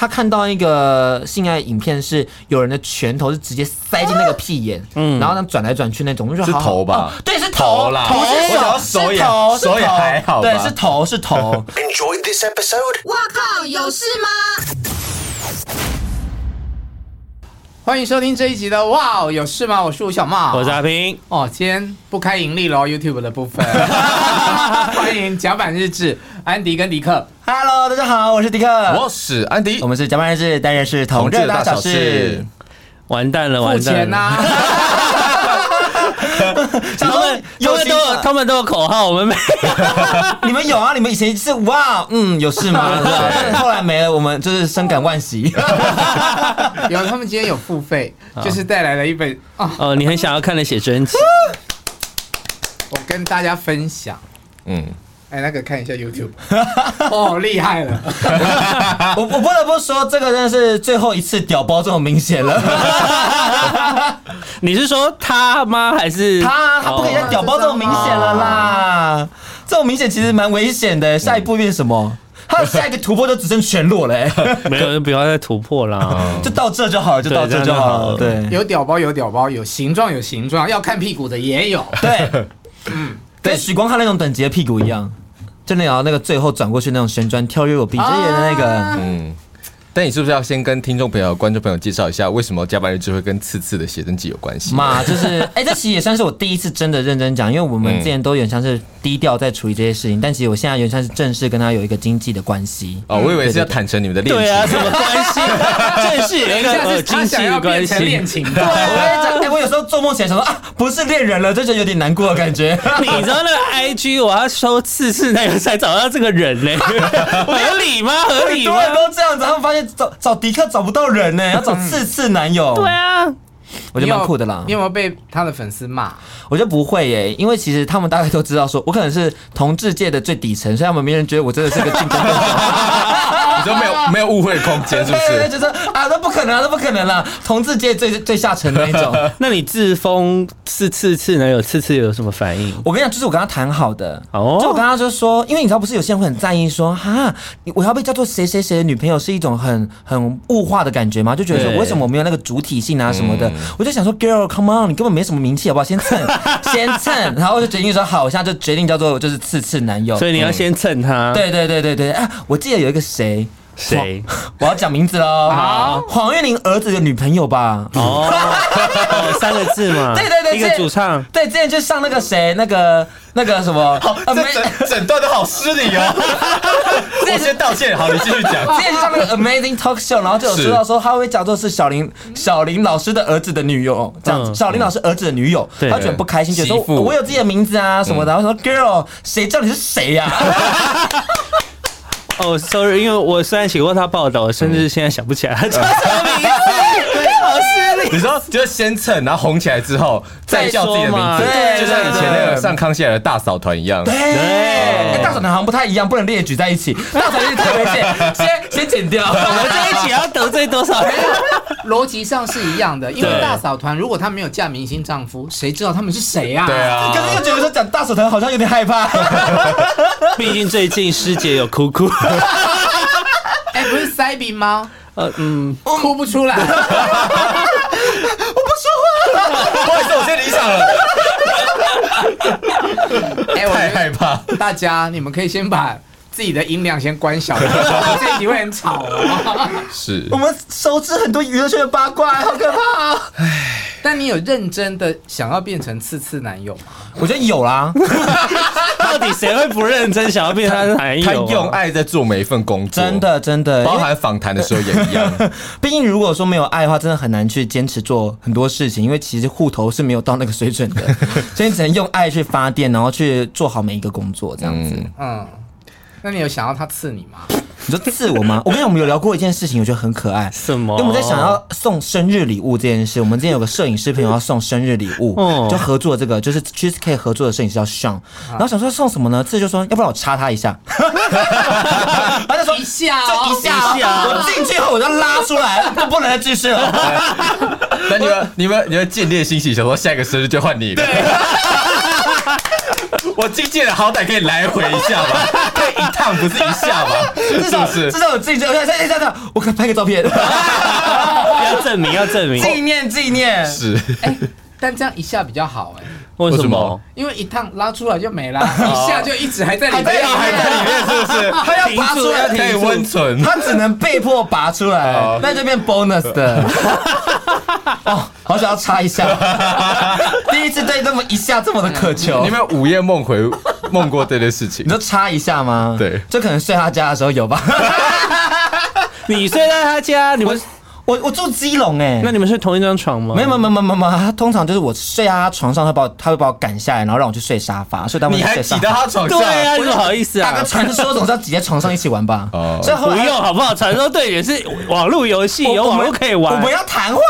他看到一个性爱影片，是有人的拳头是直接塞进那个屁眼，嗯，然后呢转来转去那种，就说是头吧？对，是头啦，头是手，手也还好，对，是头是头。Enjoy this episode。哇靠，有事吗？欢迎收听这一集的哇哦，有事吗？我是吴小茂，我是阿平。哦，今天不开盈利喽，YouTube 的部分。欢迎甲板日志，安迪跟迪克。Hello，大家好，我是迪克，我是安迪，我们是加班日志，当然是同志大小事。完蛋了，完蛋了。他们有都有，他们都有口号，我们没。你们有啊？你们以前是哇，嗯，有事吗？后来没了，我们就是深感惋惜。有，他们今天有付费，就是带来了一本哦，你很想要看的写真集，我跟大家分享，嗯。哎，那个看一下 YouTube，哦，厉害了！我我不得不说，这个真的是最后一次屌包这么明显了。你是说他吗？还是他？他不可以再屌包这么明显了啦！这么明显其实蛮危险的。下一步变什么？他的下一个突破就只剩全裸了。没有就，不要再突破啦，就到这就好了，就到这就好了。对，有屌包有屌包，有形状有形状，要看屁股的也有。对，嗯。跟许光汉那种等级的屁股一样，就那个那个最后转过去那种旋转跳跃我鼻子眼的那个，嗯。那你是不是要先跟听众朋友、观众朋友介绍一下，为什么加班日志会跟次次的写真集有关系？嘛，就是 哎、欸，这其实也算是我第一次真的认真讲，因为我们之前都有点像是低调在处理这些事情，但其实我现在有点像是正式跟他有一个经济的关系。哦，我以为是要坦诚你们的恋情。对啊，什么关系？正式有一个经济的关系。恋情的。对，我跟你讲，哎，我有时候做梦起来想说啊，不是恋人了，就觉得有点难过的感觉。你知道那个 IG 我要收次次那个才找到这个人嘞？合理吗？合理吗？很多人都这样子，他们发现找找迪克。找不到人呢、欸，要找 次次男友。对啊，我觉得蛮酷的啦。你有没有被他的粉丝骂？我觉得不会耶、欸，因为其实他们大概都知道，说我可能是同志界的最底层，所以他们没人觉得我真的是个竞争对手。你说没有没有误会空间，是不是？就是啊，那不可能啊，那不可能啦！同志界最最下层的那种。那你自封是次次男友，次次有什么反应？我跟你讲，就是我跟他谈好的哦，就我跟他就说，因为你知道，不是有些人会很在意说，哈，我要被叫做谁谁谁的女朋友，是一种很很物化的感觉吗？就觉得说，为什么我没有那个主体性啊什么的？我就想说，Girl，come on，你根本没什么名气，好不好？先蹭，先蹭，然后我就决定说，好，我现在就决定叫做就是次次男友。所以你要先蹭他。对对对对对，啊，我记得有一个谁。谁？我要讲名字喽。好，黄韵玲儿子的女朋友吧。哦，三个字嘛。对对对，一个主唱。对，之前就上那个谁，那个那个什么。好，整整段都好失礼哦。我先道歉。好，你继续讲。之前就上那个 Amazing Talk Show，然后就有说到说他会叫做是小林小林老师的儿子的女友，这样。小林老师儿子的女友，他觉得不开心，就说我有自己的名字啊什么的。然后说 Girl，谁叫你是谁呀？哦、，sorry，因为我虽然写过他报道，甚至现在想不起来他叫什么名字。你说，就是先蹭，然后红起来之后再叫自己的名字，对，就像以前那个上康熙来的大嫂团一样。对，欸、大嫂团好像不太一样，不能列举在一起。大嫂是特别线，先先剪掉。我们这一起要得罪多少人？逻辑上是一样的，因为大嫂团如果她没有嫁明星丈夫，谁知道他们是谁啊？对啊。可是又觉得说讲大嫂团好像有点害怕。毕竟最近师姐有哭哭。哎、欸，不是塞宾吗？呃嗯，哭不出来。我 不好意思，我先离场了。太害怕。大家，你们可以先把自己的音量先关小，这一集会很吵哦。是，我们熟知很多娱乐圈的八卦，好可怕啊！哎。但你有认真的想要变成次次男友吗？我觉得有啦。到底谁会不认真想要变他男友？他用爱在做每一份工作，真的真的，包含访谈的时候也一样。毕竟如果说没有爱的话，真的很难去坚持做很多事情，因为其实户头是没有到那个水准的，所以你只能用爱去发电，然后去做好每一个工作，这样子。嗯，那你有想要他刺你吗？你说刺我吗？我跟你讲，我们有聊过一件事情，我觉得很可爱。什么？因为我们在想要送生日礼物这件事。我们之前有个摄影师朋友要送生日礼物，就合作这个，就是 Cheesecake 合作的摄影师叫 Sean。然后想说送什么呢？刺就说要不然我插他一下。他就说一下，就一下，我进去后我就拉出来，就不能再继续了。那你们、你们、你们见猎心喜，想说下一个生日就换你了。我经纪人好歹可以来回一下吧，可以一趟不是一下吧？是不是？至少我自己就哎哎哎，我可以拍个照片，要证明要证明纪念纪念是。哎，但这样一下比较好哎。为什么？因为一趟拉出来就没了，一下就一直还在里面，还在里面，是不是？他要拔出来可以温存，他只能被迫拔出来，那就变 bonus 的。哦，好想要插一下，第一次对这么一下这么的渴求。你有没有午夜梦回梦过这件事情？你就插一下吗？对，就可能睡他家的时候有吧。你睡在他家，你们。我我住基隆哎，那你们睡同一张床吗？没有没有没有没有，他通常就是我睡在他床上，他把我他会把我赶下来，然后让我去睡沙发，所以他们你还挤到他床上？对啊，不好意思啊，打个传说总是要挤在床上一起玩吧？哦，所以不用好不好？传说对也是网络游戏，有网络可以玩。我们要谈话，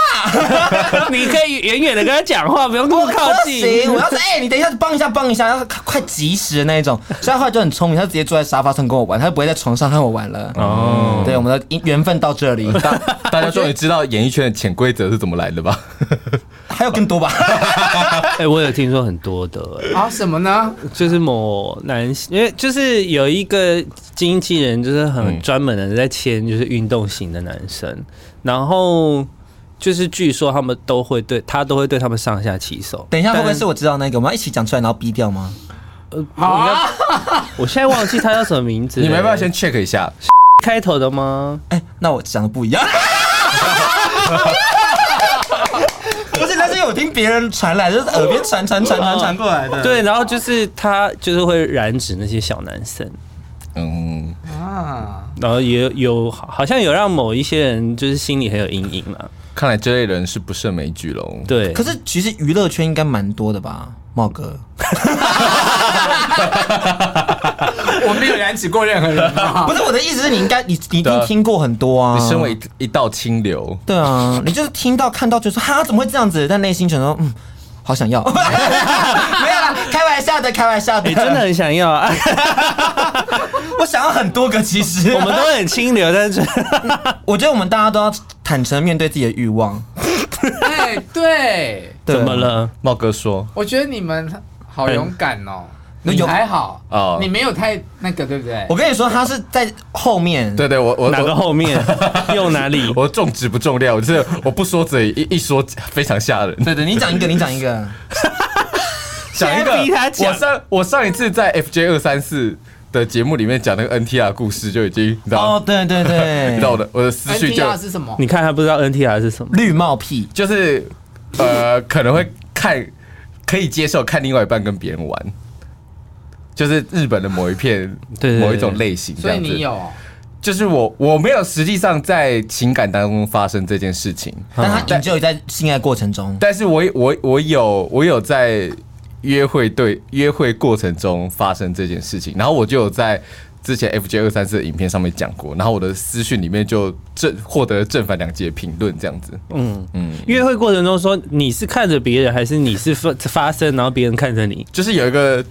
你可以远远的跟他讲话，不用那么靠近。行，我要说哎，你等一下帮一下帮一下，要快及时的那一种。所以他后来就很聪明，他直接坐在沙发上跟我玩，他就不会在床上和我玩了。哦，对，我们的缘分到这里，大大家终于知道演艺圈的潜规则是怎么来的吧？还有更多吧？哎，我有听说很多的。啊，什么呢？就是某男，因为就是有一个经纪人，就是很专门的在签，就是运动型的男生。然后就是据说他们都会对他都会对他们上下其手。等一下，会不会是我知道那个？我们要一起讲出来，然后逼掉吗？呃，好，我现在忘记他叫什么名字。你没办法先 check 一下开头的吗？哎，那我讲的不一样。不是，那是因为我听别人传来，就是耳边传传传传传过来的。对，然后就是他就是会染指那些小男生，嗯啊，然后也有好像有让某一些人就是心里很有阴影了。看来这类人是不胜枚举喽。对，可是其实娱乐圈应该蛮多的吧，茂哥。我没有燃起过任何人，不是我的意思是你应该你你一定听过很多啊。你身为一道清流，对啊，你就是听到看到就说哈怎么会这样子，但内心全都嗯好想要，没有啦，开玩笑的，开玩笑的，你真的很想要啊。我想要很多个，其实。我们都很清流，但是。我觉得我们大家都要坦诚面对自己的欲望。哎，对，怎么了？茂哥说，我觉得你们好勇敢哦。你还好哦，你没有太那个，对不对？我跟你说，他是在后面。对对，我我哪个后面？又哪里？我重质不重量，我就是我不说嘴，一一说非常吓人。对对，你讲一个，你讲一个，讲一个。我上我上一次在 FJ 二三四的节目里面讲那个 NTR 故事，就已经你知道哦，对对对，你知道我的我的思绪就 NTR 是什么？你看他不知道 NTR 是什么？绿帽癖，就是呃可能会看可以接受看另外一半跟别人玩。就是日本的某一片对，某一种类型这样子。所以你有，就是我我没有实际上在情感当中发生这件事情，但他只有在性爱过程中。但是我我我有我有在约会对约会过程中发生这件事情，然后我就有在之前 FJ 二三四的影片上面讲过，然后我的私讯里面就正获得了正反两极的评论，这样子。嗯嗯，约会过程中说你是看着别人，还是你是发发生，然后别人看着你？就是有一个。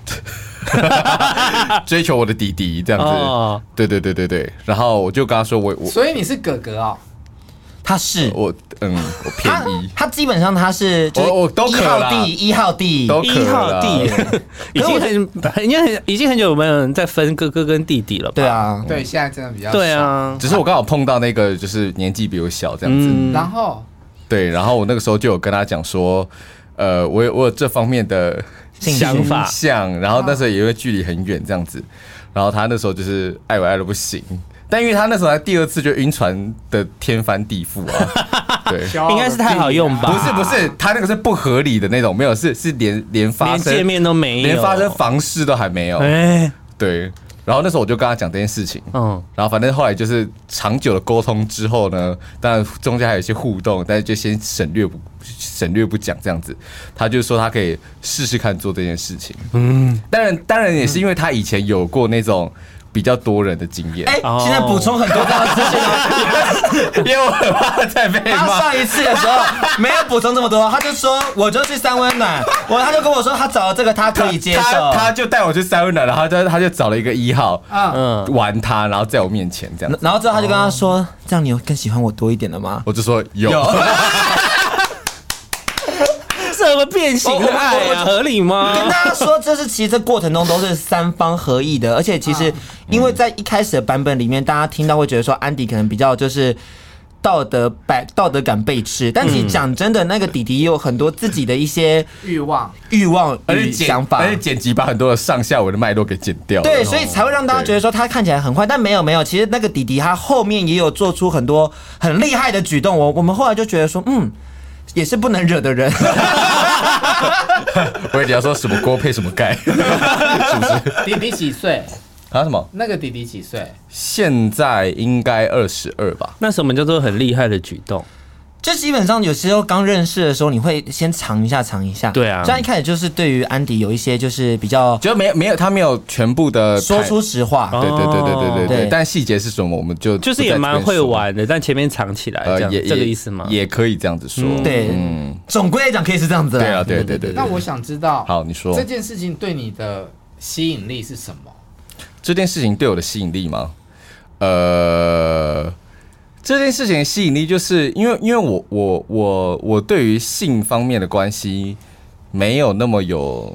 追求我的弟弟这样子，哦、对对对对对，然后我就跟他说我我，所以你是哥哥哦，他是。我嗯我偏一，他基本上他是我我都可了，一号弟都可一号弟，已经很已经很已经很久没有人在分哥哥跟弟弟了吧？对啊，对，现在真的比较对啊，只是我刚好碰到那个就是年纪比我小这样子，嗯、然后？对，然后我那个时候就有跟他讲说，呃，我有我有这方面的。想法像，然后那时候也因为距离很远这样子，然后他那时候就是爱我爱的不行，但因为他那时候他第二次就晕船的天翻地覆啊，对，应该是太好用吧？不是不是，他那个是不合理的那种，没有是是连连发生连见面都没有，连发生房事都还没有，哎，对。然后那时候我就跟他讲这件事情，嗯，然后反正后来就是长久的沟通之后呢，当然中间还有一些互动，但是就先省略不省略不讲这样子。他就说他可以试试看做这件事情，嗯，当然当然也是因为他以前有过那种。比较多人的经验，哎，现在补充很多这样的资讯，因为我很怕再被骂。他上一次的时候没有补充这么多，他就说我就去三温暖，我他就跟我说他找了这个他可以接受，他，他就带我去三温暖，然后他他就找了一个一号，嗯，玩他，然后在我面前这样，然后之后他就跟他说，这样你有更喜欢我多一点了吗？我就说有。变形的爱啊？合理吗？跟大家说，这是其实这过程中都是三方合意的，而且其实因为在一开始的版本里面，大家听到会觉得说安迪可能比较就是。道德百道德感被吃，但其实讲真的，那个弟弟也有很多自己的一些欲望、欲望与想法，而且剪辑把很多的上下文的脉络给剪掉。对，所以才会让大家觉得说他看起来很坏，但没有没有，其实那个弟弟他后面也有做出很多很厉害的举动。我我们后来就觉得说，嗯，也是不能惹的人。我以为你要说什么锅配什么盖，是不是？弟弟几岁？啊什么？那个弟弟几岁？现在应该二十二吧。那什么叫做很厉害的举动？就基本上有时候刚认识的时候，你会先藏一下，藏一下。对啊，这样一开始就是对于安迪有一些就是比较，就没有没有他没有全部的说出实话。对对对对对对对。但细节是什么，我们就就是也蛮会玩的，但前面藏起来，这样这个意思吗？也可以这样子说。对，嗯，总归来讲可以是这样子。对啊，对对对。那我想知道，好，你说这件事情对你的吸引力是什么？这件事情对我的吸引力吗？呃，这件事情的吸引力就是因为，因为我我我我对于性方面的关系没有那么有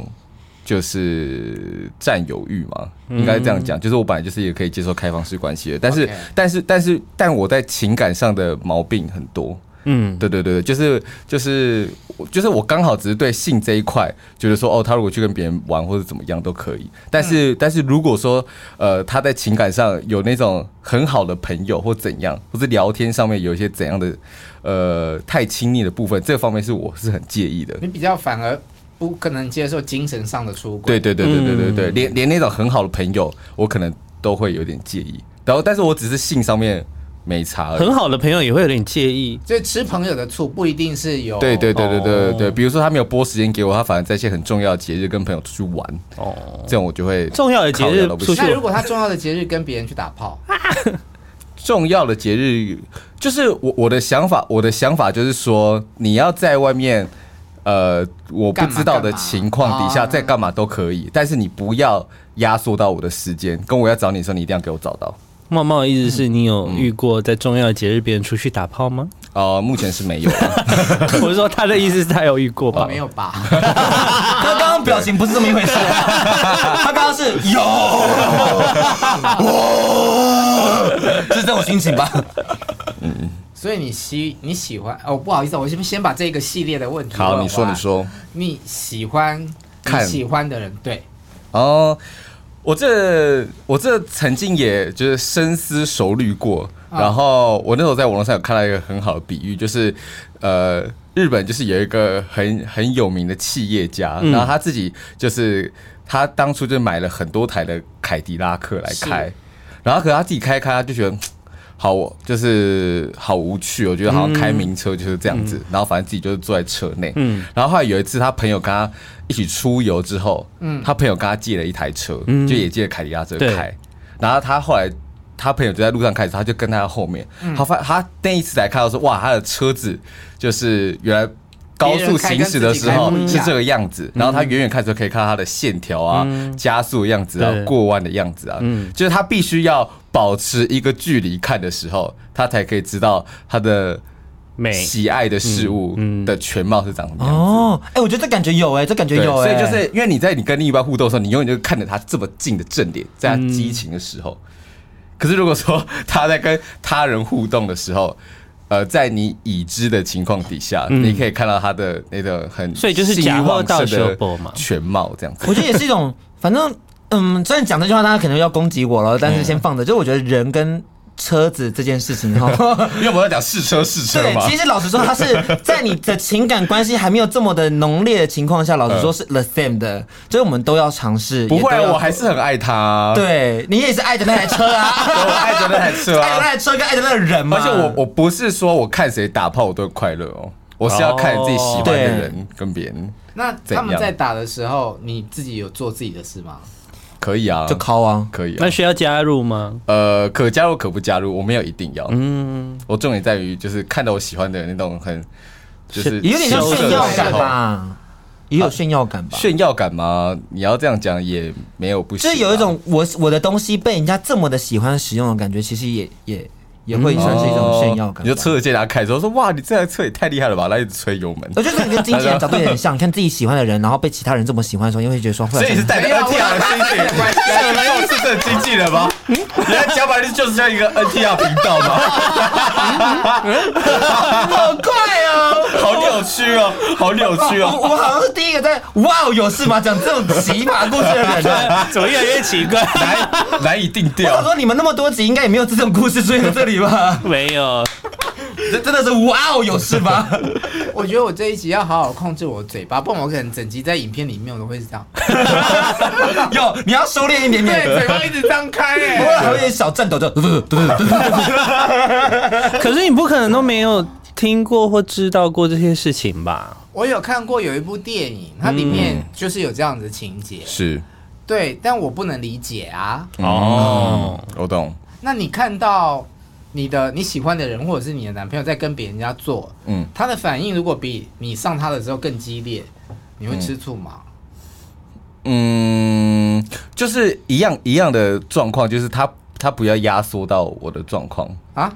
就是占有欲嘛，应该这样讲。就是我本来就是也可以接受开放式关系的，但是但是但是但我在情感上的毛病很多。嗯，对对对，就是就是就是我刚好只是对性这一块觉得说，哦，他如果去跟别人玩或者怎么样都可以，但是但是如果说呃他在情感上有那种很好的朋友或怎样，或是聊天上面有一些怎样的呃太亲密的部分，这方面是我是很介意的。你比较反而不可能接受精神上的出轨。对对对对对对对，连连那种很好的朋友，我可能都会有点介意。然后，但是我只是性上面。没差，很好的朋友也会有点介意，所以吃朋友的醋不一定是有。对对对对对对对，比如说他没有拨时间给我，他反而在一些很重要的节日跟朋友出去玩，哦，这种我就会重要的节日出去。那如果他重要的节日跟别人去打炮，重要的节日就是我我的想法，我的想法就是说，你要在外面，呃，我不知道的情况底下在干嘛都可以，但是你不要压缩到我的时间，跟我要找你的时候，你一定要给我找到。茂茂的意思是你有遇过在重要的节日别人出去打炮吗？哦、呃，目前是没有。我是说他的意思是他有遇过吧？没有吧？他刚刚表情不是这么一回事。他刚刚是有，是这种心情吧？嗯。所以你喜你喜欢哦？不好意思，我先先把这个系列的问题。好，你说你说。你喜欢看喜欢的人对？哦。我这我这曾经也就是深思熟虑过，然后我那时候在网络上有看到一个很好的比喻，就是呃，日本就是有一个很很有名的企业家，然后他自己就是他当初就买了很多台的凯迪拉克来开，然后可是他自己开开，他就觉得。好，我就是好无趣，我觉得好像开名车就是这样子，嗯、然后反正自己就是坐在车内，嗯，然后后来有一次他朋友跟他一起出游之后，嗯，他朋友跟他借了一台车，嗯，就也借了凯迪拉克开，然后他后来他朋友就在路上开始，他就跟在他在后面，嗯，他发他那一次才看到说，哇，他的车子就是原来。高速行驶的时候是这个样子，然后他远远看着可以看到他的线条啊，加速的样子啊，过弯的样子啊，就是他必须要保持一个距离看的时候，他才可以知道他的美喜爱的事物的全貌是长什么样子。哦，哎，我觉得这感觉有哎，这感觉有哎，所以就是因为你在你跟另一半互动的时候，你永远就看着他这么近的正脸，在他激情的时候。可是如果说他在跟他人互动的时候，呃，在你已知的情况底下，嗯、你可以看到他的那个很，所以就是假货到手嘛，全貌这样子。我觉得也是一种，反正嗯，虽然讲这句话，大家可能要攻击我了，但是先放着。嗯、就我觉得人跟。车子这件事情 哈，因为我在讲试车试车嘛。对，其实老实说，他是在你的情感关系还没有这么的浓烈的情况下，老实说是 the same 的，所以我们都要尝试。不会，我还是很爱他。对，你也是爱着那台车啊，我爱着那台车，爱着那台车跟爱着那个人嘛。而且我我不是说我看谁打炮我都快乐哦，我是要看自己喜欢的人跟别人。那他们在打的时候，你自己有做自己的事吗？可以啊，就考啊，可以。啊那需要加入吗？呃，可加入可不加入，我没有一定要。嗯，我重点在于就是看到我喜欢的那种很，就是有点像炫耀感吧，也有炫耀感吧。炫耀感吗？你要这样讲也没有不行。就是有一种我我的东西被人家这么的喜欢使用的感觉，其实也也也会算是一种炫耀感。你就车子借他开，之后说哇，你这台车也太厉害了吧，然后一直吹油门。我觉得跟经纪人长得有点像，看自己喜欢的人，然后被其他人这么喜欢的时候，你会觉得说，所以你是带着 NTR 的心情，你们又是这经纪人吗？你的讲白了就是像一个 NTR 频道吗？好快哦，好扭曲哦，好扭曲哦。我好像是第一个在哇哦有事吗？讲这种奇葩故事的人，怎么越来越奇怪，难难以定调。我说你们那么多集，应该也没有这种故事出现在这里吧？没有，这真的是哇哦有事吗？我觉得我这一集要好好控制我的嘴巴，不然我可能整集在影片里面我都会是这样。有，你要收敛一点点，对，嘴巴一直张开，哎，我还有点小颤抖，就。可是你不可能都没有听过或知道过这些事情吧？我有看过有一部电影，它里面就是有这样子的情节，是对，但我不能理解啊。哦，我懂。那你看到你的你喜欢的人，或者是你的男朋友在跟别人家做，嗯，他的反应如果比你上他的时候更激烈，你会吃醋吗？嗯，就是一样一样的状况，就是他。他不要压缩到我的状况。啊，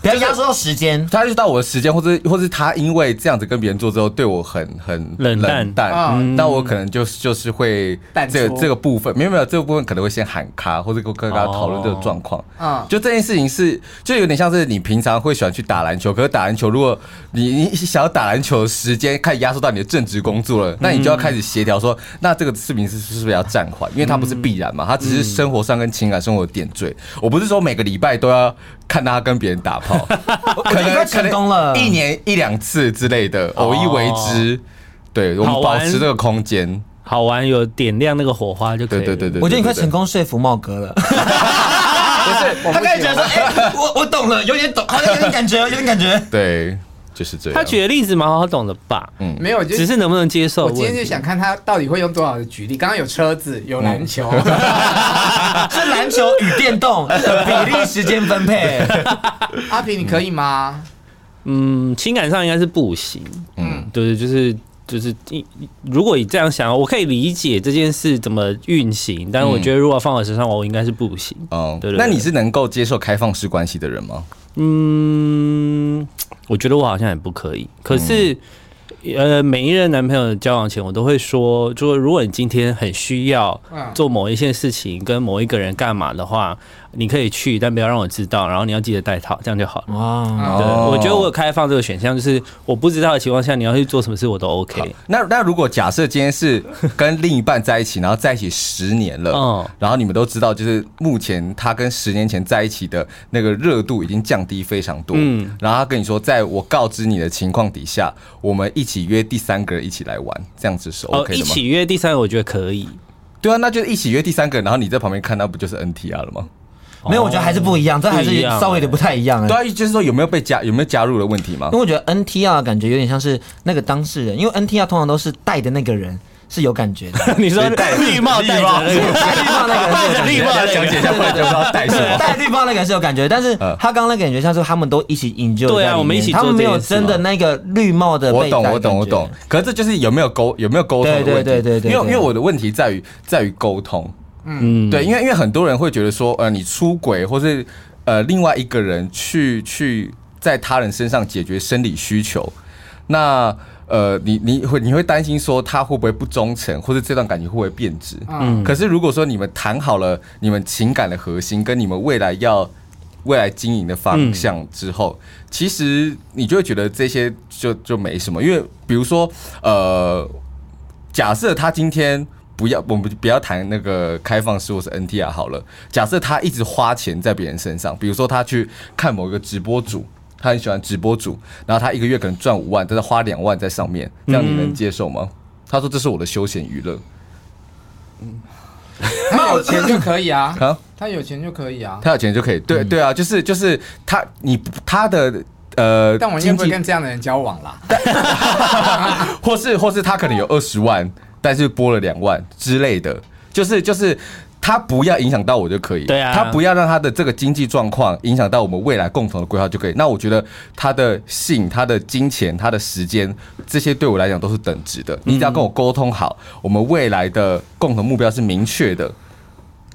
不要压缩到时间，他就到我的时间，或者或是他因为这样子跟别人做之后，对我很很冷淡，那我可能就是就是会这个这个部分，没有没有这个部分可能会先喊卡，或者跟跟他讨论这个状况。啊。就这件事情是就有点像是你平常会喜欢去打篮球，可是打篮球如果你你想要打篮球的时间开始压缩到你的正职工作了，那你就要开始协调说，那这个视频是是不是要暂缓？因为它不是必然嘛，它只是生活上跟情感生活的点缀。我不是说每个礼拜都要看他跟别人打炮，可能成功了，一年一两次之类的，偶一为之。对，我们保持这个空间，好玩，有点亮那个火花就可以。对对对对，我觉得你快成功说服茂哥了。不是，他开始觉得说，哎，我我懂了，有点懂，好像有点感觉，有点感觉。对。就是这样。他举的例子蛮好懂的吧？嗯，没有，只是能不能接受。我今天就想看他到底会用多少的举例。刚刚有车子，有篮球，是篮球与电动比例时间分配。阿平，你可以吗？嗯，情感上应该是不行。嗯，对，就是就是，如果你这样想，我可以理解这件事怎么运行，但是我觉得如果放我身上，我应该是不行。哦，对对。那你是能够接受开放式关系的人吗？嗯，我觉得我好像也不可以。可是，嗯、呃，每一任男朋友的交往前，我都会说，就如果你今天很需要做某一件事情，跟某一个人干嘛的话。你可以去，但不要让我知道。然后你要记得带套，这样就好了。哇，对，我觉得我有开放这个选项，就是我不知道的情况下，你要去做什么事，我都 OK。那那如果假设今天是跟另一半在一起，然后在一起十年了，嗯，然后你们都知道，就是目前他跟十年前在一起的那个热度已经降低非常多，嗯，然后他跟你说，在我告知你的情况底下，我们一起约第三个人一起来玩，这样子是 OK 的吗？一起约第三个，我觉得可以。对啊，那就一起约第三个，然后你在旁边看，那不就是 NTR 了吗？没有，我觉得还是不一样，这还是稍微有点不太一样。对啊，就是说有没有被加，有没有加入的问题吗？因为我觉得 NTR 感觉有点像是那个当事人，因为 NTR 通常都是带的那个人是有感觉的。你说戴绿帽、戴绿帽那个、戴绿帽那个人是有感觉，讲解一下，不然就不知道戴什么。戴绿帽那个是有感觉，但是他刚刚那个感觉像是他们都一起营救。对啊，我们一起，他们没有真的那个绿帽的。我懂，我懂，我懂。可是这就是有没有沟，有没有沟通的问题。对对对对，因为因为我的问题在于在于沟通。嗯，对，因为因为很多人会觉得说，呃，你出轨，或是呃另外一个人去去在他人身上解决生理需求，那呃你你会你会担心说他会不会不忠诚，或者这段感情会不会变质？嗯，可是如果说你们谈好了你们情感的核心跟你们未来要未来经营的方向之后，嗯，其实你就会觉得这些就就没什么，因为比如说呃，假设他今天。不要，我们不要谈那个开放式或是 NTR 好了。假设他一直花钱在别人身上，比如说他去看某一个直播主，他很喜欢直播主，然后他一个月可能赚五万，但是花两万在上面，这样你能接受吗？嗯、他说这是我的休闲娱乐。嗯，他有钱就可以啊，啊，他有钱就可以啊，他有钱就可以，对对啊，就是就是他你他的呃，但我应该不会跟这样的人交往啦，或是或是他可能有二十万。但是拨了两万之类的，就是就是他不要影响到我就可以，对啊，他不要让他的这个经济状况影响到我们未来共同的规划就可以。那我觉得他的性、他的金钱、他的时间，这些对我来讲都是等值的。你只要跟我沟通好，我们未来的共同目标是明确的，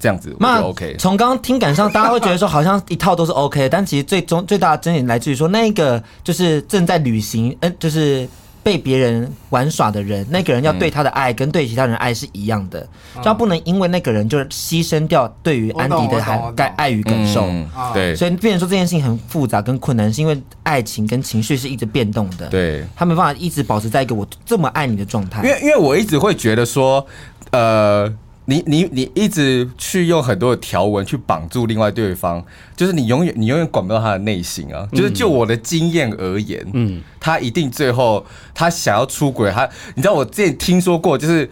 这样子我就 OK。从刚刚听感上，大家会觉得说好像一套都是 OK，但其实最终最大的争议来自于说，那个就是正在旅行，嗯，就是。被别人玩耍的人，那个人要对他的爱跟对其他人爱是一样的，就、嗯、不能因为那个人就是牺牲掉对于安迪的爱爱与感受。嗯、对，所以变成说这件事情很复杂跟困难，是因为爱情跟情绪是一直变动的。对，他没办法一直保持在一个我这么爱你的状态。因为因为我一直会觉得说，呃。你你你一直去用很多的条文去绑住另外对方，就是你永远你永远管不到他的内心啊。就是就我的经验而言，嗯，他一定最后他想要出轨，他你知道我之前听说过，就是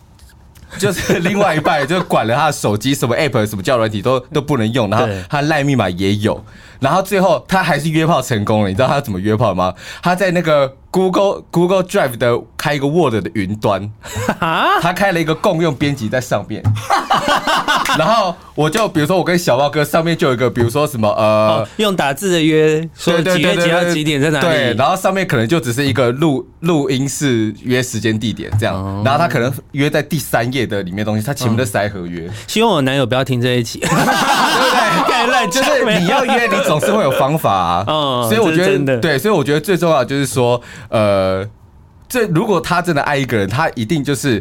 就是另外一半就管了他的手机，什么 app 什么交友软体都都不能用，然后他赖密码也有，然后最后他还是约炮成功了。你知道他怎么约炮吗？他在那个。Google Google Drive 的开一个 Word 的云端，他开了一个共用编辑在上面，然后我就比如说我跟小猫哥上面就有一个，比如说什么呃、哦，用打字的约，说几月几号几点在哪里？对，然后上面可能就只是一个录录音室约时间地点这样，然后他可能约在第三页的里面东西，他前面都塞合约。希望我男友不要听这一集，对不对？就是你要约，你总是会有方法啊。所以我觉得对，所以我觉得最重要就是说。呃，这如果他真的爱一个人，他一定就是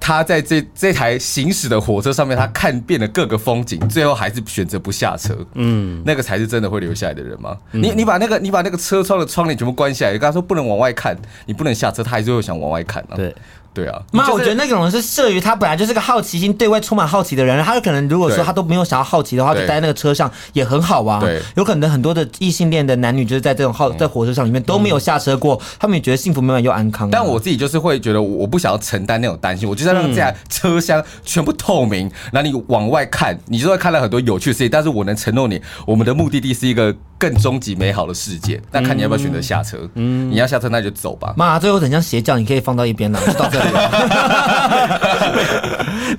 他在这这台行驶的火车上面，他看遍了各个风景，最后还是选择不下车。嗯，那个才是真的会留下来的人吗？嗯、你你把那个你把那个车窗的窗帘全部关起来，你跟他说不能往外看，你不能下车，他还是会想往外看啊。对。对啊，妈，我觉得那种人是摄于他本来就是个好奇心，对外充满好奇的人，他有可能如果说他都没有想要好奇的话，就待在那个车上也很好啊。对，有可能很多的异性恋的男女就是在这种好在火车上里面都没有下车过，他们也觉得幸福美满又安康。但我自己就是会觉得我不想要承担那种担心，我就在让这台车厢全部透明，然后你往外看，你就会看到很多有趣的事情。但是我能承诺你，我们的目的地是一个更终极美好的世界。那看你要不要选择下车。嗯，你要下车那就走吧。妈，最后等下邪教你可以放到一边了，就到这里。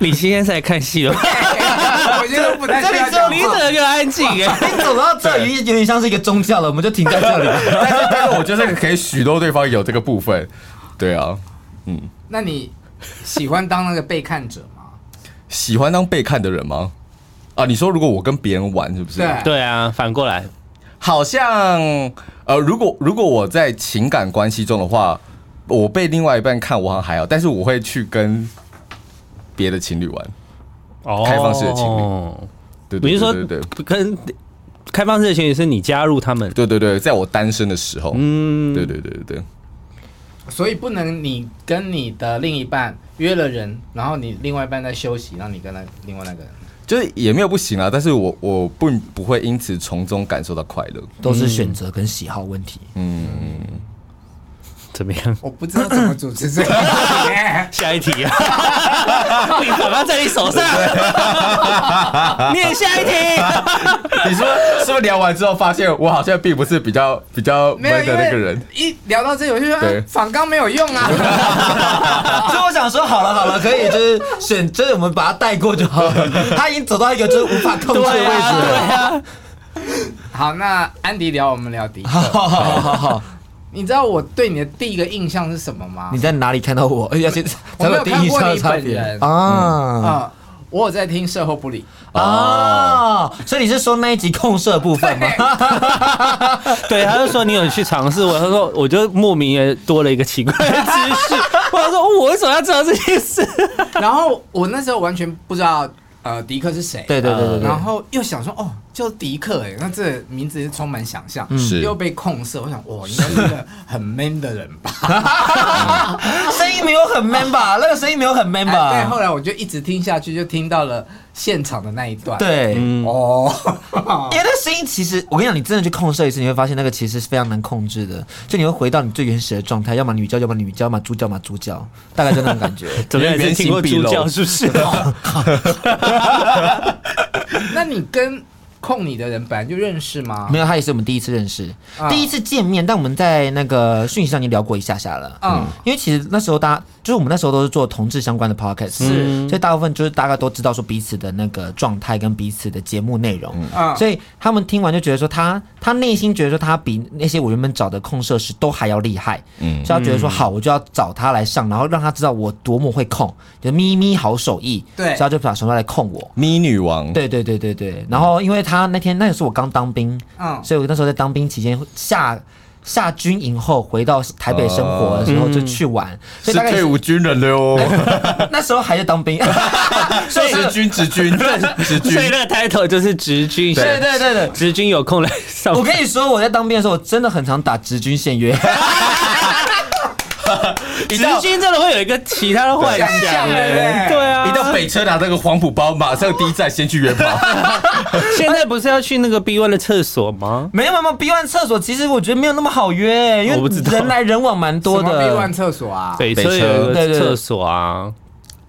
你今天在看戏了？我觉得不太。这里只有你怎么就安静哎？你走到这里有点像是一个宗教了，我们就停在这里。但是，但是我觉得这个可以许多对方有这个部分。对啊，嗯。那你喜欢当那个被看者吗？喜欢当被看的人吗？啊，你说如果我跟别人玩，是不是？对对啊，反过来，好像呃，如果如果我在情感关系中的话。我被另外一半看，我好像还好，但是我会去跟别的情侣玩，哦，开放式的情侣，对对对对对，跟开放式的情侣是你加入他们，对对对，在我单身的时候，嗯，对对对对对，所以不能你跟你的另一半约了人，然后你另外一半在休息，然后你跟那另外那个人，就是也没有不行啊，但是我我不不会因此从中感受到快乐，都是选择跟喜好问题，嗯。怎么样？我不知道怎么主持这个。下一题啊！你宝宝在你手上。念下一题。你说是不是聊完之后发现我好像并不是比较比较闷的那个人？一聊到这，我就说反纲没有用啊。所以我想说，好了好了，可以就是选，就是我们把他带过就好了。他已经走到一个就是无法控制的位置了。对啊。好，那安迪聊，我们聊迪克。好好好好。你知道我对你的第一个印象是什么吗？你在哪里看到我？而且我没有看过你本人啊啊！我有在听社后不理啊，所以你是说那一集控社部分吗？对，他就说你有去尝试我，他说我就莫名的多了一个奇怪的知识。我说我为什么要知道这件事？然后我那时候完全不知道呃迪克是谁，对对对对，然后又想说哦。就迪克哎，那这名字是充满想象，是又被控色。我想，哇，应该是一个很 man 的人吧？声音没有很 man 吧？那个声音没有很 man 吧？对，后来我就一直听下去，就听到了现场的那一段。对，哦，因为那声音其实，我跟你讲，你真的去控色一次，你会发现那个其实是非常难控制的。就你会回到你最原始的状态，要么女教，要么女教，要么猪教，要么猪教，大概就那种感觉。怎么样？听过猪教是不是？那你跟。控你的人本来就认识吗？没有，他也是我们第一次认识，第一次见面。但我们在那个讯息上已经聊过一下下了。嗯，因为其实那时候大家就是我们那时候都是做同志相关的 podcast，是，所以大部分就是大概都知道说彼此的那个状态跟彼此的节目内容，嗯，所以他们听完就觉得说他他内心觉得说他比那些我原本找的控设师都还要厉害，嗯，所以他觉得说好，我就要找他来上，然后让他知道我多么会控，就咪咪好手艺，对，所以他就把手来控我，咪女王，对对对对对，然后因为他那天那也是我刚当兵，嗯，所以我那时候在当兵期间下。下军营后回到台北生活的时候就去玩，是退伍军人了哦。那时候还在当兵，所以是军职军，职军。所以那个 title 就是职军。对对对对，职军有空来上。我跟你说，我在当兵的时候，我真的很常打职军限约。职军真的会有一个其他的幻想，对啊。你到北车拿那个黄埔包，马上第一站先去元宝。现在不是要去那个 B one 的厕所吗？没有没有，B one 厕所其实我觉得没有那么好约，因为人来人往蛮多的。B one 厕所啊，北车有个厕所啊。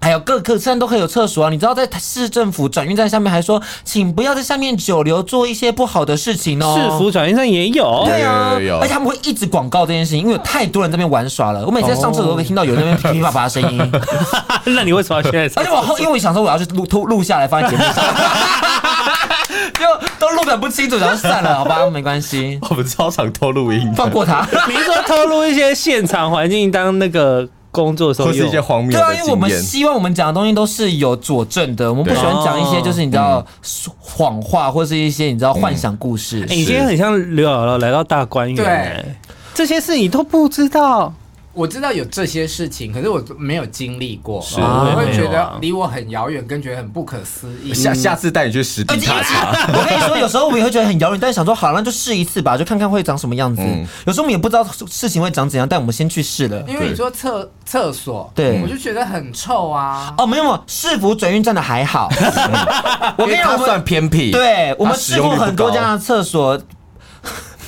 还有各客栈都可以有厕所啊！你知道在市政府转运站下面还说，请不要在下面久留，做一些不好的事情哦。市府转运站也有，对啊，而且他们会一直广告这件事情，因为有太多人在那边玩耍了。我每次在上厕所都可以听到有人那边噼噼啪啪的声音。那你为什么要现在？而且我后，因为我想说我要去录录录下来放在节目上，就都录的不清楚，然后算了，好吧，没关系。我们超常偷录音，放过他。比如说偷录一些现场环境当那个。工作的时候，或是一些荒谬的。对啊，因为我们希望我们讲的东西都是有佐证的，我们不喜欢讲一些就是你知道谎话，或是一些你知道幻想故事。你今天很像刘姥姥来到大观园，对，这些事你都不知道。我知道有这些事情，可是我没有经历过，是我会觉得离我很遥远，跟觉得很不可思议。下下次带你去实地查查。我跟你说，有时候我们也会觉得很遥远，但是想说好，那就试一次吧，就看看会长什么样子。有时候我们也不知道事情会长怎样，但我们先去试了。因为你说厕厕所，对，我就觉得很臭啊。哦，没有没有，市府转运站的还好。我跟你说，算偏僻。对，我们试过很多家的厕所。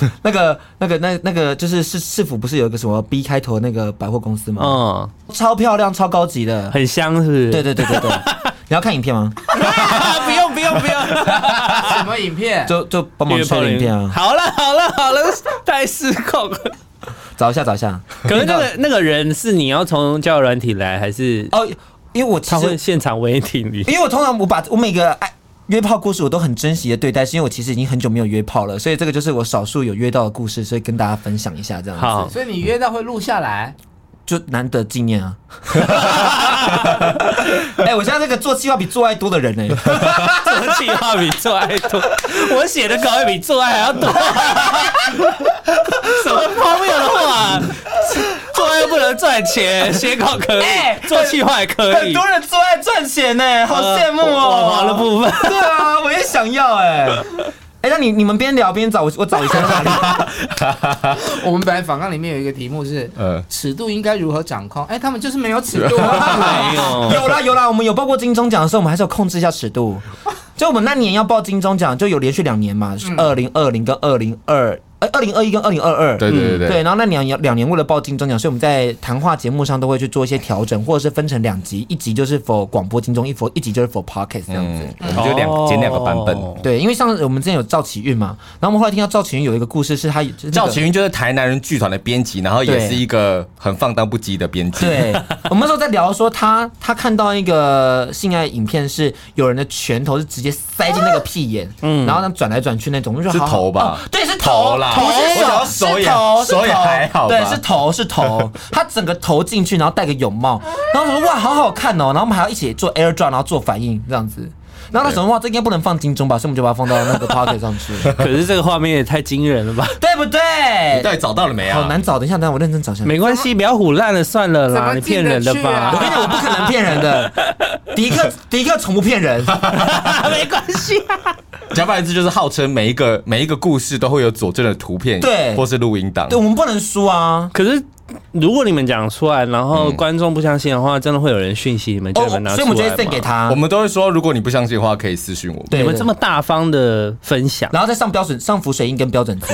那个、那个、那、那个，就是市市府不是有一个什么 B 开头那个百货公司吗？嗯，超漂亮、超高级的，很香，是不是？对对对对对。你要看影片吗？不用不用不用。什么影片？就就帮忙拍影片啊。好了好了好了，太失控了。找一下找一下。可能那个那个人是你要从交友软体来还是？哦，因为我其实他会现场违停你。因为我通常我把我每个爱。约炮故事我都很珍惜的对待，是因为我其实已经很久没有约炮了，所以这个就是我少数有约到的故事，所以跟大家分享一下这样子。好，所以你约到会录下来，就难得纪念啊。哎、欸，我现在这个做计划比做爱多的人呢、欸，做计划比做爱多，我写的稿也比做爱还要多，什么荒谬的话？做爱又不能赚钱，写稿可以，欸、做计划也可以。很多人做爱赚钱呢、欸，好羡慕哦。网黄的部分，对啊，我也想要哎、欸。哎、欸，那你你们边聊边找，我我找一下哪里？我们本来访谈里面有一个题目是，呃，尺度应该如何掌控？哎、欸，他们就是没有尺度啊。没有，有啦有啦，我们有报过金钟奖的时候，我们还是有控制一下尺度。就我们那年要报金钟奖，就有连续两年嘛，二零二零跟二零二。哎，二零二一跟二零二二，对对对对，对，然后那两年两年为了报金钟奖，所以我们在谈话节目上都会去做一些调整，或者是分成两集，一集就是 for 广播金钟，一 for 一集就是 for podcast 这样子，嗯、我们就两剪两个版本。对，因为上次我们之前有赵启运嘛，然后我们后来听到赵启运有一个故事，是他赵启运就是台南人剧团的编辑，然后也是一个很放荡不羁的编辑。对，我们那时候在聊说他他看到一个性爱影片，是有人的拳头是直接塞进那个屁眼，嗯，然后呢转来转去那种，就说是头吧？哦、对，是头啦，头是手。手也头手也还好，对，是头是头，他整个头进去，然后戴个泳帽，然后说哇，好好看哦，然后我们还要一起做 air drop，然后做反应这样子，然后他说哇，这应该不能放金钟吧，所以我们就把它放到那个 pocket 上去。可是这个画面也太惊人了吧，对不对？你到底找到了没啊？好难找，等一下，等下我认真找一下。没关系，不要唬烂了，算了啦，你骗人的吧？我跟你讲，我不可能骗人的，迪克 迪克从不骗人，没关系。讲白一次就是号称每一个每一个故事都会有佐证的图片，对，或是录音档，对，我们不能输啊。可是如果你们讲出来，然后观众不相信的话，真的会有人讯息你们，就们拿出来。所以我们就会给他。我们都会说，如果你不相信的话，可以私信我们。你们这么大方的分享，然后再上标准上浮水印跟标准字。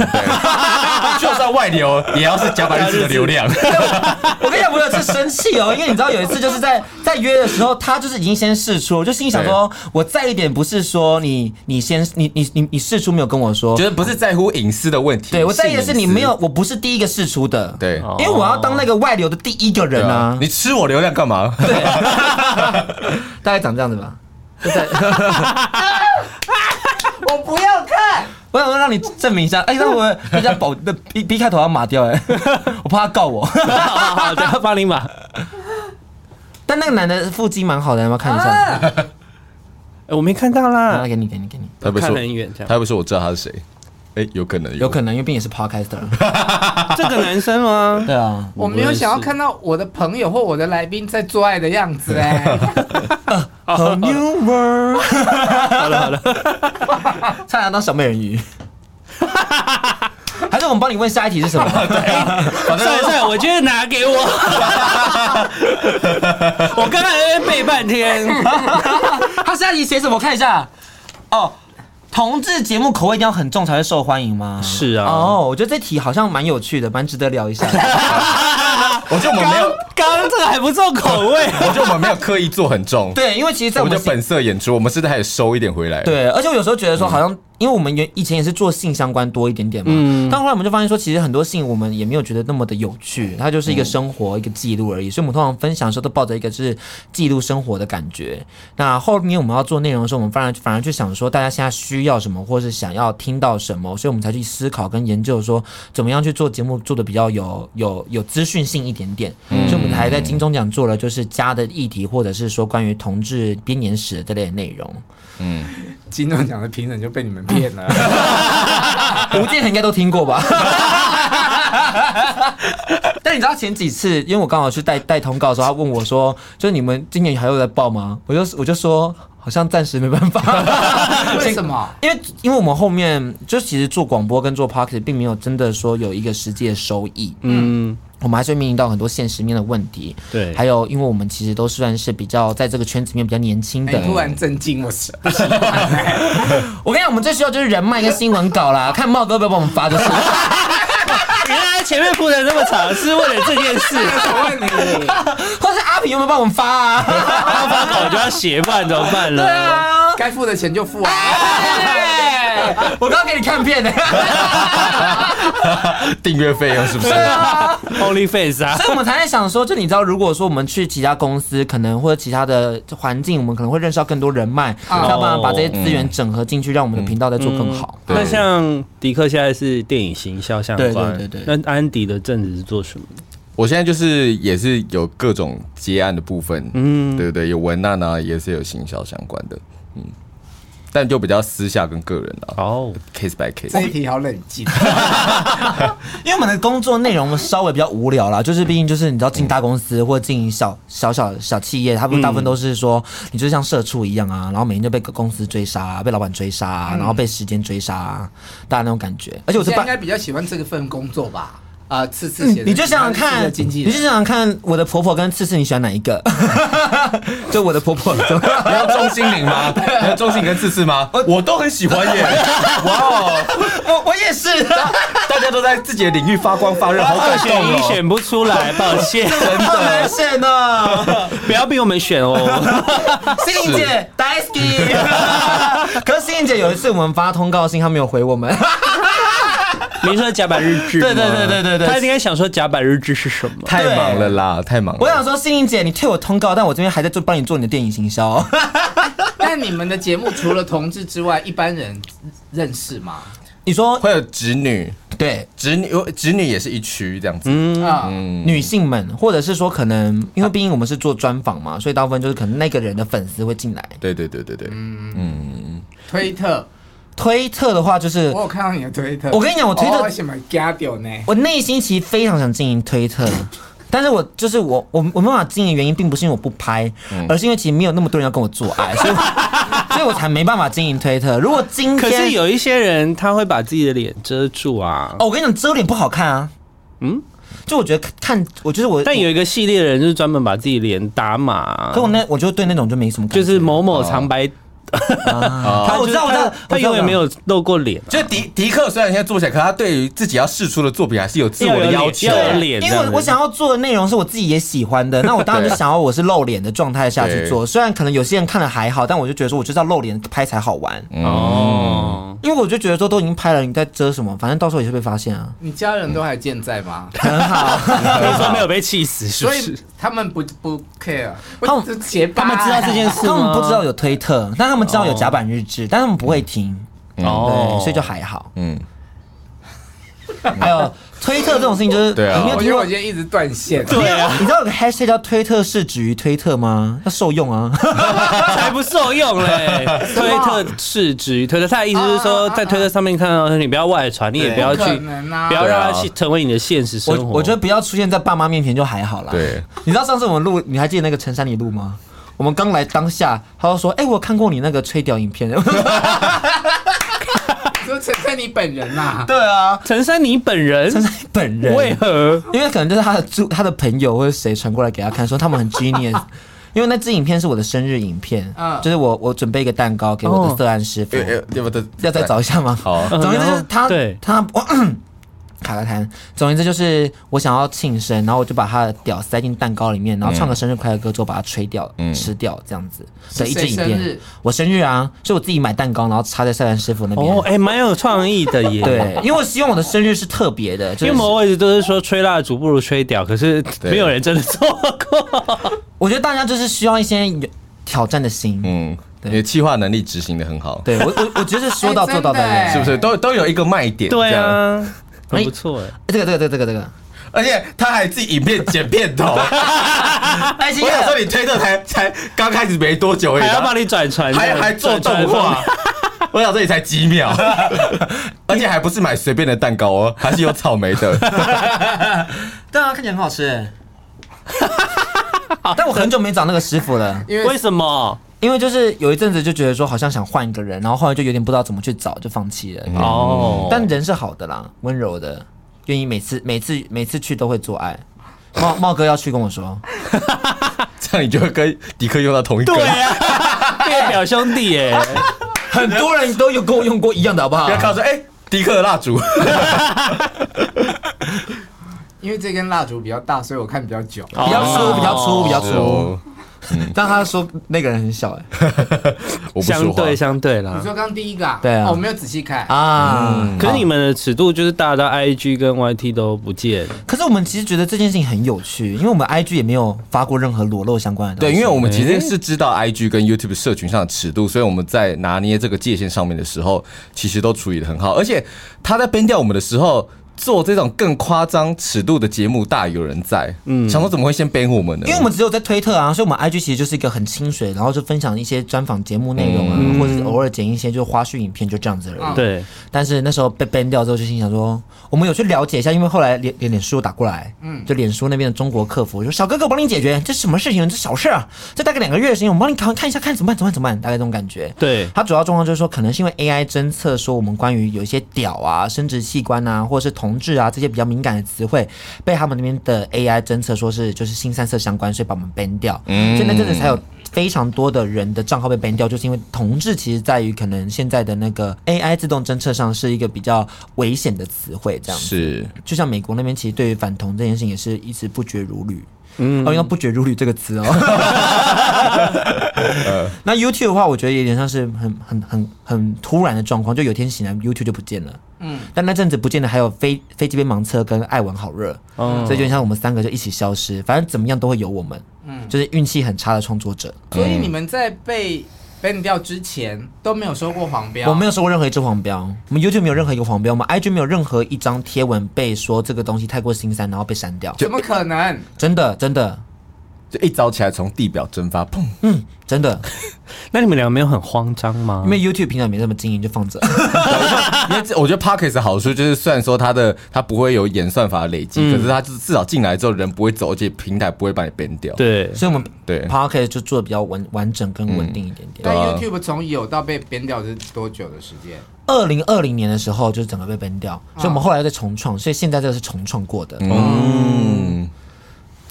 就算外流，也要是甲板日志的流量。我跟你讲，我有次生气哦，因为你知道有一次就是在 在约的时候，他就是已经先试出，我就心里想说，我在意点不是说你你先你你你你试出没有跟我说，觉得不是在乎隐私的问题。对，我在意的是你没有，我不是第一个试出的。对，因为我要当那个外流的第一个人啊。你吃我流量干嘛？对，大概长这样子吧。我不要看，我想说让你证明一下。哎，那我人家保的 B B 开头要码掉哎，我怕他告我。好好好，等下帮你码。但那个男的腹肌蛮好的，要不要看一下？哎，我没看到啦。给你，给你，给你。他不说，他不说我知道他是谁。哎，有可能，有可能，因为毕竟也是 Podcaster。这个男生吗？对啊，我没有想要看到我的朋友或我的来宾在做爱的样子哎。好 new world。好了好了，差点当小美人鱼。还是我们帮你问下一题是什么？对，算了算了，我觉得拿给我。我刚刚在背半天。他下一题写什么？我看一下。哦。同志节目口味一定要很重才会受欢迎吗？是啊。哦，我觉得这题好像蛮有趣的，蛮值得聊一下。我觉得我们没有，刚刚这个还不重口味。我觉得我们没有刻意做很重。对，因为其实在我们的本色演出，我们是不是还得收一点回来？对，而且我有时候觉得说好像。因为我们原以前也是做性相关多一点点嘛，嗯，但后来我们就发现说，其实很多性我们也没有觉得那么的有趣，它就是一个生活、嗯、一个记录而已。所以我们通常分享的时候都抱着一个就是记录生活的感觉。那后面我们要做内容的时候，我们反而反而去想说，大家现在需要什么，或是想要听到什么，所以我们才去思考跟研究说，怎么样去做节目做的比较有有有资讯性一点点。嗯、所以我们还在金钟奖做了就是家的议题，或者是说关于同志编年史的这类的内容。嗯，金钟奖的评审就被你们骗了。吴建衡应该都听过吧？但你知道前几次，因为我刚好去带带通告的时候，他问我说：“就你们今年还有在报吗？”我就我就说：“好像暂时没办法。”为什么？因为因为我们后面就其实做广播跟做 p o c k e t 并没有真的说有一个实际的收益。嗯。我们还是会面临到很多现实面的问题，对，还有因为我们其实都算是比较在这个圈子里面比较年轻的。突然震惊，我是。我跟你讲，我们最需要就是人脉跟新闻稿啦，看茂哥要不要帮我们发就是。原来前面铺的那么长是为了这件事，我问你或是阿平有没有帮我们发啊？要发稿就要写，不然怎么办呢？对啊，该付的钱就付啊。我刚刚给你看片呢，订阅费用是不是？Only Face 啊，所以我们才在想说，就你知道，如果说我们去其他公司，可能或者其他的环境，我们可能会认识到更多人脉，要办法把这些资源整合进去，让我们的频道再做更好。那像迪克现在是电影行销相关，对对对。那安迪的正职是做什么？我现在就是也是有各种接案的部分，嗯，对对，有文案啊，也是有行销相关的，嗯。但就比较私下跟个人了哦，case by case。这一题好冷静，因为我们的工作内容稍微比较无聊啦，就是毕竟就是你知道进大公司或进小小小小企业，他们大部分都是说你就像社畜一样啊，然后每天就被公司追杀，啊被老板追杀，啊然后被时间追杀，啊大家那种感觉。而且我是应该比较喜欢这个份工作吧。啊，次次写，你就想想看，你就想想看，我的婆婆跟次次，你喜欢哪一个？就我的婆婆，你要钟欣凌吗？你要钟欣凌跟次次吗？我都很喜欢耶！哇哦，我我也是，大家都在自己的领域发光发热，好感动哦。你选不出来，抱歉，真的难选呢，不要逼我们选哦。欣凌姐，大好き。可是欣凌姐有一次我们发通告信，她没有回我们。你说甲板日志？对对对对对对，他应该想说甲板日志是什么？太忙了啦，太忙了。我想说，欣凌姐，你退我通告，但我这边还在做帮你做你的电影行销。但你们的节目除了同志之外，一般人认识吗？你说会有直女？对，直女有直女也是一区这样子。嗯，女性们，或者是说可能，因为毕竟我们是做专访嘛，所以大部分就是可能那个人的粉丝会进来。对对对对对，嗯嗯，推特。推特的话，就是我有看到你的推特。我跟你讲，我推特为什么加掉呢？我内心其实非常想经营推特，但是我就是我我我没办法经营，原因并不是因为我不拍，而是因为其实没有那么多人要跟我做爱，所以所以我才没办法经营推特。如果今天可是有一些人他会把自己的脸遮住啊。哦，我跟你讲，遮脸不好看啊。嗯，就我觉得看，我觉得我但有一个系列的人就是专门把自己脸打码，可我那我就对那种就没什么感觉，就是某某长白。他我知道，我知道，他永远没有露过脸。就迪迪克虽然现在做起来，可他对于自己要试出的作品还是有自我的要求。脸，因为我想要做的内容是我自己也喜欢的，那我当然就 想要我是露脸的状态下去做。虽然可能有些人看了还好，但我就觉得说，我就是要露脸拍才好玩。哦，因为我就觉得说，都已经拍了，你在遮什么？反正到时候也是被发现啊。你家人都还健在吗？很好，说没有被气死，所以他们不不 care。他们他们知道这件事，他们不知道有推特，但他们知道有甲板日志，但他们不会听。哦，对，所以就还好。嗯，还有。推特这种事情就是，对啊，我觉得我今天一直断线。对啊，你知道有个 hashtag 叫推特是止于推特吗？它受用啊，才不受用嘞！推特是止于推特，他的意思是说，在推特上面看到你不要外传，你也不要去，不要让它成为你的现实生活。我觉得不要出现在爸妈面前就还好啦。对，你知道上次我们录，你还记得那个陈珊妮录吗？我们刚来当下，他就说：“哎，我看过你那个吹屌影片。”说陈珊妮本人呐？对啊，陈珊妮本人，陈珊妮本人为何？因为可能就是他的助他的朋友或者谁传过来给他看，说他们很 genius。因为那支影片是我的生日影片，嗯就是我我准备一个蛋糕给我的色案师傅，要不要再找一下吗？好，总之就是他他我。卡个弹，总而言之就是我想要庆生，然后我就把他的屌塞进蛋糕里面，然后唱个生日快乐歌之后把它吹掉，嗯、吃掉这样子的一支影片。我生日啊，是我自己买蛋糕，然后插在塞兰师傅那边。哦，哎、欸，蛮有创意的耶。对，因为我希望我的生日是特别的，就是、因为我一直都是说吹蜡烛不如吹屌，可是没有人真的做过。我觉得大家就是需要一些有挑战的心。嗯，你的企划能力执行的很好。对我我我觉得说到做到的人，欸、是不是都都有一个卖点？对啊。很不错哎，这个这个这个这个。这个，而且他还自己影片剪片头，我想说你推特才才刚开始没多久，还要帮你转传，还还做动画，我想说你才几秒，而且还不是买随便的蛋糕哦，还是有草莓的，对啊，看起来很好吃哎，但我很久没找那个师傅了，因为为什么？因为就是有一阵子就觉得说好像想换一个人，然后后来就有点不知道怎么去找，就放弃了。哦，但人是好的啦，温柔的，愿意每次每次每次去都会做爱。茂茂哥要去跟我说，这样你就会跟迪克用到同一个。对啊，变表兄弟耶，很多人都有跟我用过一样的，好不好？不要靠说，哎，迪克的蜡烛。因为这根蜡烛比较大，所以我看比较久，比较粗，比较粗，比较粗。但他说那个人很小 哎，相对相对啦。你说刚第一个啊？对啊，我没有仔细看啊。可是你们的尺度就是大到 IG 跟 YT 都不见。可是我们其实觉得这件事情很有趣，因为我们 IG 也没有发过任何裸露相关的东西。对，因为我们其实是知道 IG 跟 YouTube 社群上的尺度，所以我们在拿捏这个界限上面的时候，其实都处理的很好。而且他在 ban 掉我们的时候。做这种更夸张尺度的节目，大有人在。嗯，想说怎么会先 ban 我们呢？因为我们只有在推特啊，所以我们 IG 其实就是一个很清水，然后就分享一些专访节目内容啊，嗯、或者是偶尔剪一些就是花絮影片，就这样子而已。对。但是那时候被 ban 掉之后，就心想说，我们有去了解一下，因为后来脸脸脸书打过来，嗯，就脸书那边的中国客服说：“小哥哥，我帮你解决，这什么事情？这小事啊，这大概两个月的时间，我帮你看看一下，看怎么办？怎么办？怎么办？大概这种感觉。”对。他主要状况就是说，可能是因为 AI 侦测说我们关于有一些屌啊、生殖器官啊，或者是同志啊这些比较。敏感的词汇被他们那边的 AI 侦测说是就是性三色相关，所以把我们 ban 掉。嗯，所以那阵子才有非常多的人的账号被 ban 掉，就是因为同志其实在于可能现在的那个 AI 自动侦测上是一个比较危险的词汇，这样子。是，就像美国那边其实对于反同这件事情也是一直不绝如缕。嗯，哦，用“不绝如缕”这个词哦。那 YouTube 的话，我觉得有点像是很很很很突然的状况，就有天醒来 YouTube 就不见了。嗯，但那阵子不见的还有飞飞机杯盲测跟爱玩好热，嗯，所以就像我们三个就一起消失，反正怎么样都会有我们。嗯，就是运气很差的创作者。所以你们在被。Ban 掉之前都没有收过黄标，我没有收过任何一支黄标，我们 YouTube 没有任何一个黄标，我们 IG 没有任何一张贴文被说这个东西太过心酸，然后被删掉。怎么可能？真的真的。就一早起来从地表蒸发，砰！嗯，真的。那你们两个没有很慌张吗？因为 YouTube 平常没那么经营，就放着。因为我觉得 Pocket 的好处就是，虽然说它的它不会有演算法累积，嗯、可是它就是至少进来之后人不会走，而且平台不会把你 ban 掉。对，所以我们对 Pocket 就做的比较完完整跟稳定一点点。但 YouTube 从有到被 ban 掉是多久的时间？二零二零年的时候就是整个被 ban 掉，所以我们后来又再重创，所以现在这个是重创过的。嗯，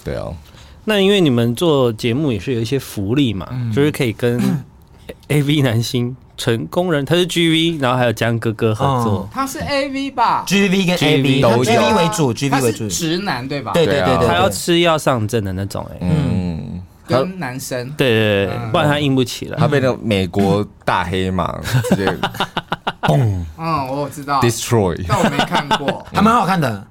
对啊。那因为你们做节目也是有一些福利嘛，嗯、就是可以跟 AV 男星成功人，他是 GV，然后还有江哥哥合作，他是 AV 吧？GV 跟 AV 都有，GV 为主，GV 为主，直男对吧？对对对对，他要吃药上阵的那种，哎，嗯，跟男生，对对对，不然他硬不起来，他被那个美国大黑马 直接嘣，嗯，我知道，destroy，但我没看过，还蛮好看的。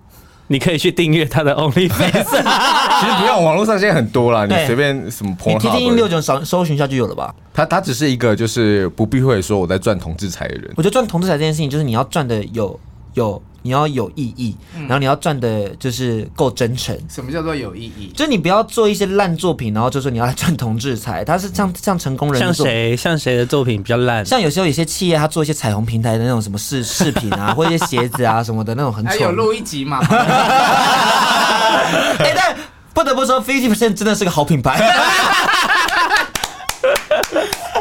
你可以去订阅他的 OnlyFans，其实不用，网络上现在很多了，你随便什么 porn，你 TT 六九搜搜寻一下就有了吧。他他只是一个就是不避讳说我在赚同志财的人。我觉得赚同志财这件事情，就是你要赚的有有。你要有意义，然后你要赚的就是够真诚。什么叫做有意义？就你不要做一些烂作品，然后就说你要来赚同志财。他是像像成功人，像谁像谁的作品比较烂？像有时候有些企业他做一些彩虹平台的那种什么饰饰品啊，或者一些鞋子啊什么的那种很丑。还有录一集嘛？哎，但不得不说，Fifty Percent 真的是个好品牌。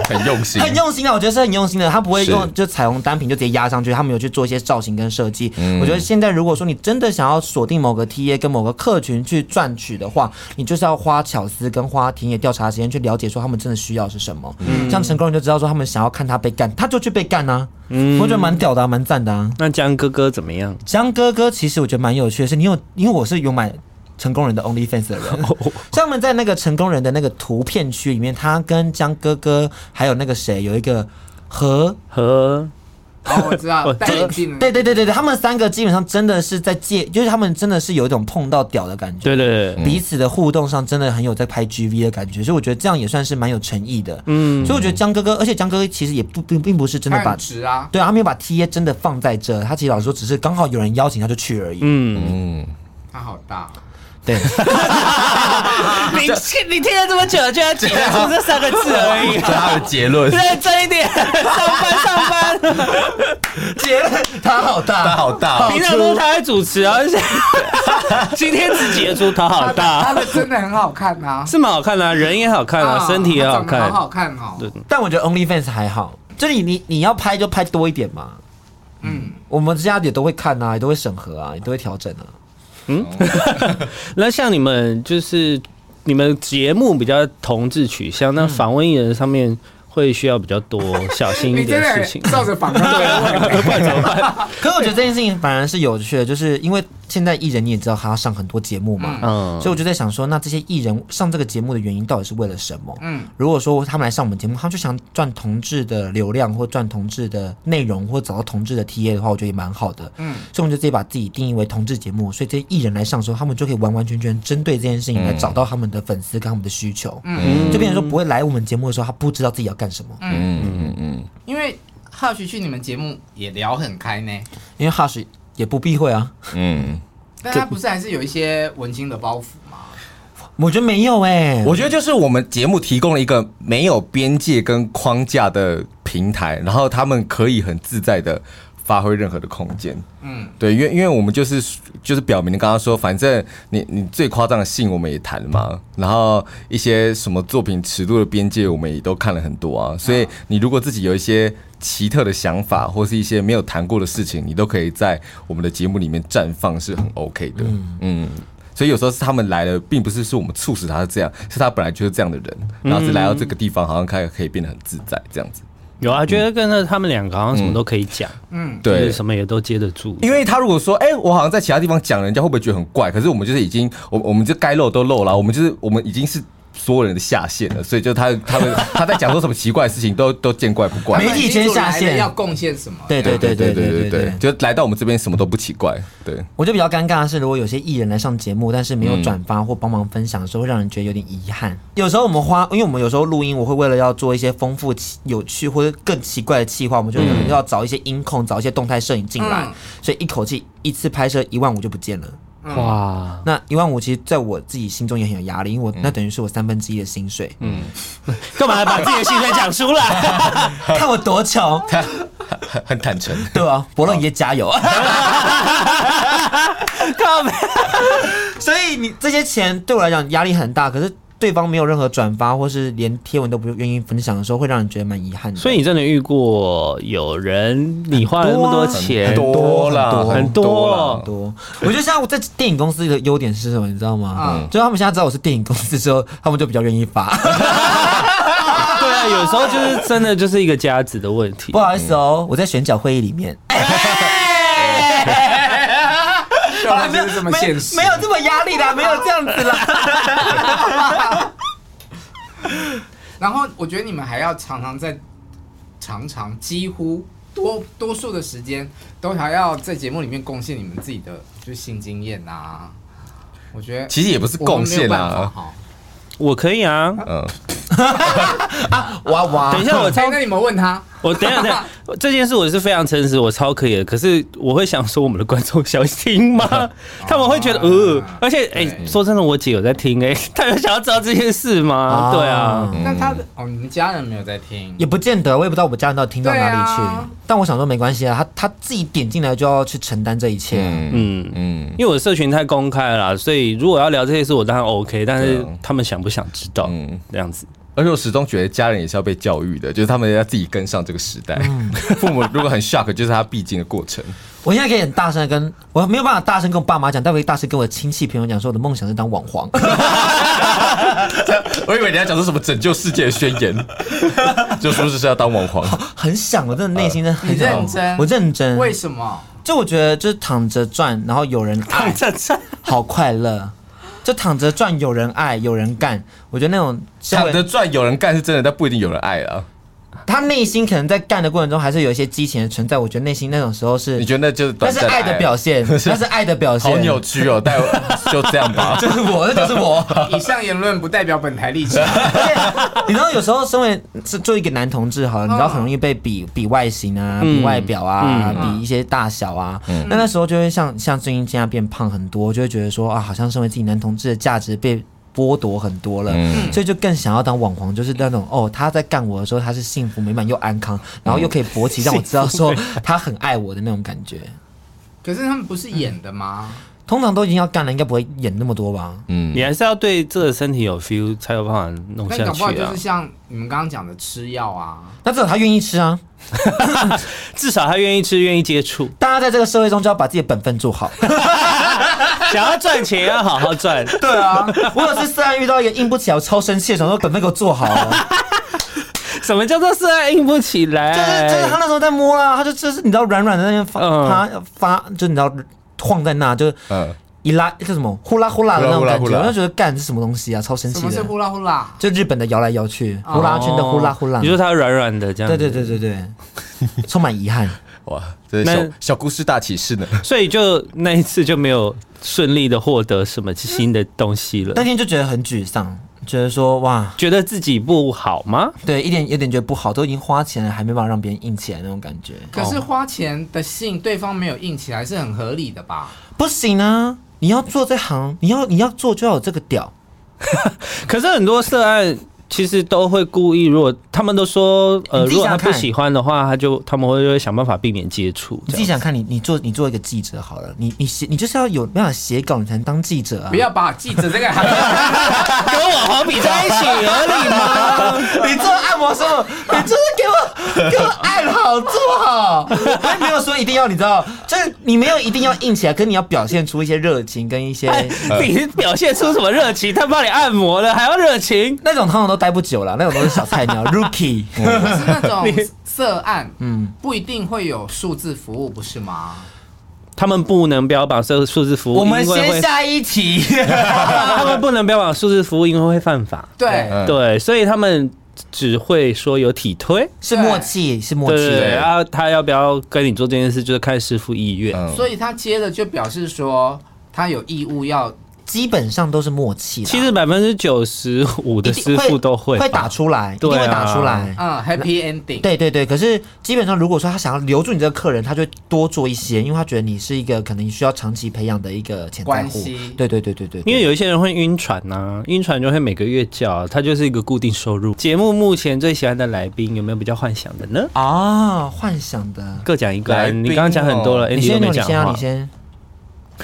很用心，很用心啊！我觉得是很用心的，他不会用就彩虹单品就直接压上去，他们有去做一些造型跟设计。嗯、我觉得现在如果说你真的想要锁定某个 TA 跟某个客群去赚取的话，你就是要花巧思跟花田野调查时间去了解说他们真的需要是什么。嗯、像成功人就知道说他们想要看他被干，他就去被干啊！嗯、我觉得蛮屌的、啊，蛮赞的啊。那江哥哥怎么样？江哥哥其实我觉得蛮有趣的是，你有因为我是有买。成功人的 OnlyFans 的人，像他们在那个成功人的那个图片区里面，他跟江哥哥还有那个谁有一个和和，哦，我知道，戴眼镜，对对对对对，他们三个基本上真的是在借，就是他们真的是有一种碰到屌的感觉，对对对，彼此的互动上真的很有在拍 GV 的感觉，所以我觉得这样也算是蛮有诚意的，嗯，所以我觉得江哥哥，而且江哥哥其实也不并并不是真的把值啊，对啊，他没有把 TA 真的放在这，他其实老实说只是刚好有人邀请他就去而已，嗯。嗯，他好大。对，你你听了这么久，就要解出这三个字而已。他的结论，认真一点，上班上班。结论，他好大，他好大。平常都是他在主持啊，今天只结出他好大。他的真的很好看啊，是蛮好看的，人也好看啊，身体也好看，好好看哦。对，但我觉得 OnlyFans 还好，就你你你要拍就拍多一点嘛。嗯，我们这家也都会看啊，也都会审核啊，也都会调整啊。嗯，那像你们就是你们节目比较同志取向，那访问艺人上面。会需要比较多小心一点的事情，照着访问对，不然怎么办？可是我觉得这件事情反而是有趣的，就是因为现在艺人你也知道，他要上很多节目嘛，嗯，所以我就在想说，那这些艺人上这个节目的原因到底是为了什么？嗯，如果说他们来上我们节目，他们就想赚同志的流量，或赚同志的内容，或找到同志的 TA 的话，我觉得也蛮好的。嗯，所以我们就直接把自己定义为同志节目，所以这些艺人来上的时候，他们就可以完完全全针对这件事情来找到他们的粉丝跟他们的需求。嗯，就变成说不会来我们节目的时候，他不知道自己要干什么。嗯。嗯嗯嗯，因为 Hush 去你们节目也聊很开呢，因为 Hush 也不避讳啊。嗯，但他不是还是有一些文青的包袱吗？我觉得没有哎、欸，我觉得就是我们节目提供了一个没有边界跟框架的平台，然后他们可以很自在的。发挥任何的空间，嗯，对，因为因为我们就是就是表明你刚刚说，反正你你最夸张的信我们也谈了嘛，然后一些什么作品尺度的边界我们也都看了很多啊，所以你如果自己有一些奇特的想法或是一些没有谈过的事情，你都可以在我们的节目里面绽放，是很 OK 的，嗯，所以有时候是他们来了，并不是是我们促使他是这样，是他本来就是这样的人，然后是来到这个地方，好像开始可以变得很自在这样子。有啊，觉得跟着他们两个好像什么都可以讲，嗯，对，什么也都接得住。因为他如果说，哎、欸，我好像在其他地方讲，人家会不会觉得很怪？可是我们就是已经，我我们就该漏都漏了，我们就是我们已经是。所有人的下线了，所以就他 他们他在讲说什么奇怪的事情，都都见怪不怪。媒体圈下线要贡献什么？对对对对对对对，就来到我们这边什么都不奇怪。对，我就比较尴尬的是，如果有些艺人来上节目，但是没有转发或帮忙分享的时候，会让人觉得有点遗憾。有时候我们花，因为我们有时候录音，我会为了要做一些丰富、有趣或者更奇怪的企划，我们就可能要找一些音控，找一些动态摄影进来，所以一口气一次拍摄一万五就不见了。哇，那一万五其实在我自己心中也很有压力，因为我那等于是我三分之一的薪水。嗯，干嘛把自己的薪水讲出来？看我多穷，很坦诚。对啊，伯乐也加油！靠！所以你这些钱对我来讲压力很大，可是。对方没有任何转发，或是连贴文都不愿意分享的时候，会让人觉得蛮遗憾的。所以你真的遇过有人你花了那么多钱，多了很多很多。我觉得像我在电影公司的优点是什么，你知道吗？嗯，就他们现在知道我是电影公司之后，他们就比较愿意发。对啊，啊，有时候就是真的就是一个家子的问题。不好意思哦，我在选角会议里面。好 了，没有这么现实，没有这么压力啦，没有这样子啦。然后我觉得你们还要常常在，常常几乎多多数的时间都还要在节目里面贡献你们自己的就是性经验啊。我觉得其实也不是贡献啊，我可以啊，嗯，哇哇，等一下我猜，那你们问他。我等一下，等一下，这件事我是非常诚实，我超可以的。可是我会想说，我们的观众想听吗？他们会觉得呃，而且哎，说真的，我姐有在听哎，她有想要知道这件事吗？对啊，那她的哦，你们家人没有在听，也不见得，我也不知道我们家人到底听到哪里去。但我想说没关系啊，他他自己点进来就要去承担这一切。嗯嗯，因为我的社群太公开了，所以如果要聊这些事，我当然 OK。但是他们想不想知道？嗯，这样子。而且我始终觉得家人也是要被教育的，就是他们要自己跟上这个时代。嗯、父母如果很 shock，就是他必经的过程。我现在可以很大声跟，我没有办法大声跟我爸妈讲，但我可以大声跟我的亲戚朋友讲，说我的梦想是当网黄。我以为你要讲出什么拯救世界的宣言，就说是是要当网黄。很想，我真的内心真的很认真，我认真。为什么？就我觉得，就是躺着赚，然后有人爱，躺着赚，好快乐。就躺着赚，有人爱，有人干。我觉得那种躺着赚，有人干是真的，但不一定有人爱啊。他内心可能在干的过程中，还是有一些激情的存在。我觉得内心那种时候是，你觉得那就是那是爱的表现，那是爱的表现。好扭曲哦，但就这样吧。就是我，那就是我。以上言论不代表本台立场。你知道，有时候身为是做一个男同志，好了，你知道很容易被比比外形啊，比外表啊，比一些大小啊。那那时候就会像像最近这样变胖很多，就会觉得说啊，好像身为自己男同志的价值被。剥夺很多了，嗯、所以就更想要当网红，就是那种哦，他在干我的时候，他是幸福美满又安康，然后又可以勃起，让我知道说他很爱我的那种感觉。可是他们不是演的吗？嗯、通常都已经要干了，应该不会演那么多吧？嗯，你还是要对这个身体有 feel 才有办法弄下去啊。搞不好就是像你们刚刚讲的吃药啊，那至少他愿意吃啊，至少他愿意吃，愿意接触。大家在这个社会中就要把自己的本分做好。想要赚钱要好好赚。对啊，我有次虽然遇到一个硬不起来，我超生气的，想说本分给我做好。什么叫做涉案硬不起来？就是就是他那时候在摸啦，他就就是你知道软软的那边发，他发就你知道晃在那，就一拉叫什么呼啦呼啦的那种感觉，我就觉得干是什么东西啊，超生气的。什么是呼啦呼啦？就日本的摇来摇去，呼啦圈的呼啦呼啦。你说它软软的这样？对对对对对，充满遗憾。哇，这是小小故事大启示呢。所以就那一次就没有顺利的获得什么新的东西了。那天就觉得很沮丧，觉得说哇，觉得自己不好吗？对，一点有点觉得不好，都已经花钱了，还没办法让别人硬起来那种感觉。可是花钱的信，对方没有硬起来是很合理的吧？不行啊，你要做这行，你要你要做就要有这个屌。可是很多涉案。其实都会故意，如果他们都说，呃，如果他不喜欢的话，他就他们会会想办法避免接触。你自己想看你，你做你做一个记者好了，你你写你就是要有办法写稿，你才能当记者啊！不要把记者这个行 跟我黄比在一起合理吗？你做按摩师，你就是给我给我按好做好，还没有说一定要你知道，就是你没有一定要硬起来，可你要表现出一些热情跟一些，你表现出什么热情？他帮你按摩了还要热情？那种通常都。待不久了，那种都是小菜鸟，rookie。可是那种涉案，嗯，不一定会有数字服务，不是吗？他们不能标榜这个数字服务。我们先下一题，他们不能标榜数字服务，因为会犯法。对对，所以他们只会说有体推，是默契，是默契。对，然后他要不要跟你做这件事，就是看师傅意愿。所以他接着就表示说，他有义务要。基本上都是默契，其实百分之九十五的师傅都会会打出来，一定会打出来。嗯，Happy Ending。对对对，可是基本上如果说他想要留住你这个客人，他就多做一些，因为他觉得你是一个可能需要长期培养的一个潜在户。对对对对对，因为有一些人会晕船呐，晕船就会每个月叫，他就是一个固定收入。节目目前最喜欢的来宾有没有比较幻想的呢？啊，幻想的各讲一个。你刚刚讲很多了，你先，你先，你先。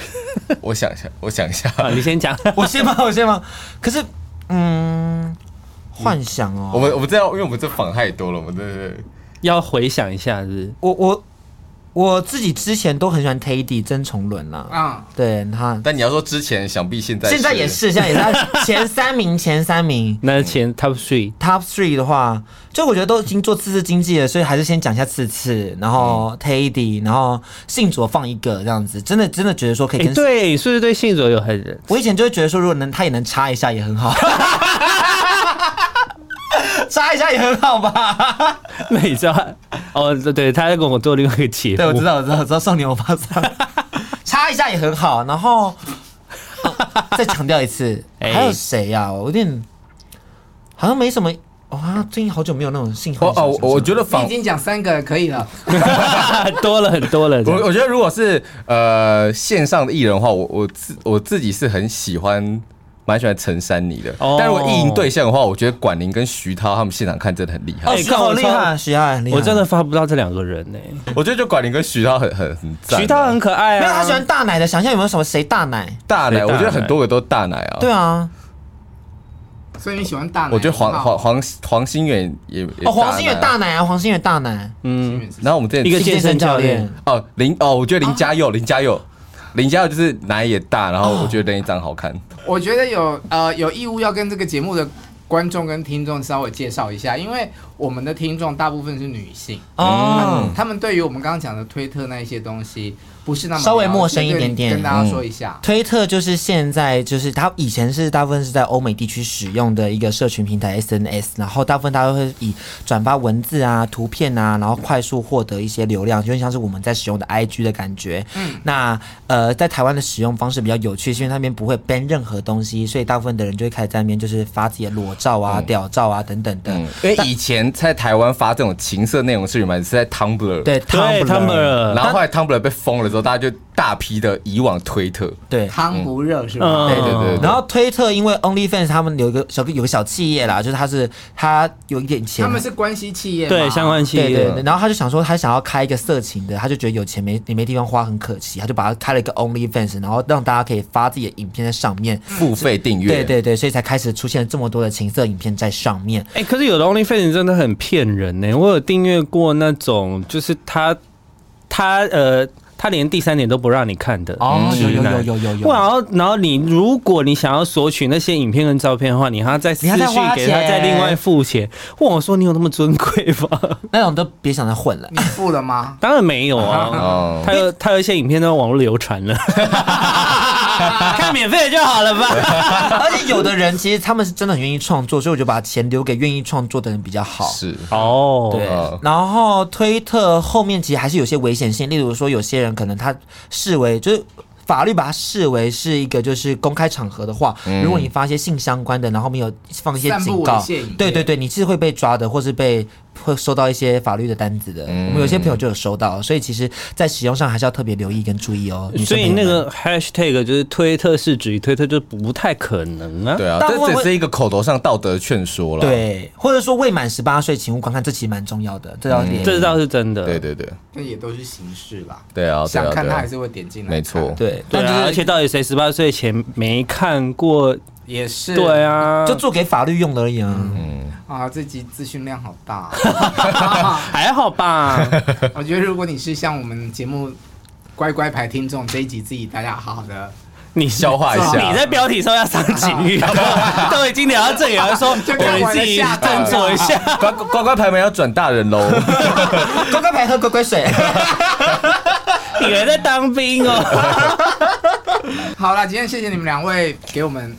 我想一下，我想一下，你先讲，我先吗？我先吗？可是，嗯，幻想哦，我们我们这样，因为我们这访太多了，我们这要回想一下，是？我我我自己之前都很喜欢 Teddy 曾崇伦啦，啊，对他，但你要说之前，想必现在现在也是，现在也是 前三名，前三名，那前 Top Three，Top Three 的话，就我觉得都已经做次次经济了，所以还是先讲一下次次，然后 Teddy，然后信卓放一个这样子，真的真的觉得说可以跟，欸、对，是不是对信卓有很，我以前就会觉得说，如果能他也能插一下也很好。插一下也很好吧？那你知道哦？对，他在跟我做另外一个节目。对，我知道，我知道，我知道。少年欧巴桑，插一下也很好。然后、啊、再强调一次，欸、还有谁呀、啊？我有点好像没什么。哇，最近好久没有那种信号。哦哦，我觉得已经讲三个可以了，多了很多了。我我觉得如果是呃线上的艺人的话，我我自我自己是很喜欢。蛮喜欢陈珊妮的，但如果意淫对象的话，我觉得管宁跟徐涛他们现场看真的很厉害。哎，好厉害，徐涛很厉害。我真的发不到这两个人呢。我觉得就管宁跟徐涛很很很赞。徐涛很可爱啊。没有，他喜欢大奶的，想象有没有什么谁大奶？大奶，我觉得很多个都大奶啊。对啊。所以你喜欢大奶？我觉得黄黄黄黄心远也哦，黄心远大奶啊，黄心远大奶。嗯。然后我们这一个健身教练哦，林哦，我觉得林嘉佑，林嘉佑。林嘉佑就是奶也大，然后我觉得人也长得好看。我觉得有呃有义务要跟这个节目的观众跟听众稍微介绍一下，因为我们的听众大部分是女性哦，他们对于我们刚刚讲的推特那一些东西。不是那么稍微陌生一点点，跟大家说一下，嗯，推特就是现在就是它以前是大部分是在欧美地区使用的一个社群平台 SNS，然后大部分大家都会以转发文字啊、图片啊，然后快速获得一些流量，就像是我们在使用的 IG 的感觉。嗯，那呃，在台湾的使用方式比较有趣，是因为那边不会 ban 任何东西，所以大部分的人就会开始在那边就是发自己的裸照啊、嗯、屌照啊等等的。嗯、因为以前在台湾发这种情色内容是什么？是在 Tumblr，对 Tumblr，然后后来 Tumblr 被封了之后。大家就大批的以往推特，对汤不热是吧？对对对。然后推特因为 OnlyFans 他们有一个小有个小企业啦，就是他是他有一点钱，他们是关系企业，对相关企业。对对。然后他就想说，他想要开一个色情的，他就觉得有钱没也没地方花，很可惜，他就把它开了一个 OnlyFans，然后让大家可以发自己的影片在上面付费订阅。对对对，所以才开始出现这么多的情色影片在上面。哎，可是有的 OnlyFans 真的很骗人呢。我有订阅过那种，就是他他呃。他连第三点都不让你看的哦，有有有有有有。然后然后你如果你想要索取那些影片跟照片的话，你还要再私讯给他，再另外付钱。问我说：“你有那么尊贵吗？”那种都别想再混了。你付了吗？当然没有啊。他有他有一些影片都网络流传了。看免费的就好了吧。而且有的人其实他们是真的很愿意创作，所以我就把钱留给愿意创作的人比较好。是哦，对。然后推特后面其实还是有些危险性，例如说有些人可能他视为就是法律把它视为是一个就是公开场合的话，如果你发一些性相关的，然后没有放一些警告，对对对，你是会被抓的，或是被。会收到一些法律的单子的，嗯、我们有些朋友就有收到，所以其实，在使用上还是要特别留意跟注意哦。所以那个 hashtag 就是推特是指推特，就不太可能啊。对啊，这只是一个口头上道德劝说了。对，或者说未满十八岁，请勿观看，这其实蛮重要的，这要点、嗯。这倒是真的。对对对，那也都是形式啦。对啊，想看他还是会点进来。没错，对。但是而且到底谁十八岁前没看过？也是。对啊，就做给法律用的而已啊。嗯。啊，这集资讯量好大，还好吧？我觉得如果你是像我们节目乖乖牌听众，这一集自己大家好好的你消化一下。你在标题说要上警语，都已经聊到这里了，说我们自己斟酌一下。乖乖乖牌们要转大人喽，乖乖牌喝乖乖水，你们在当兵哦。好了，今天谢谢你们两位给我们。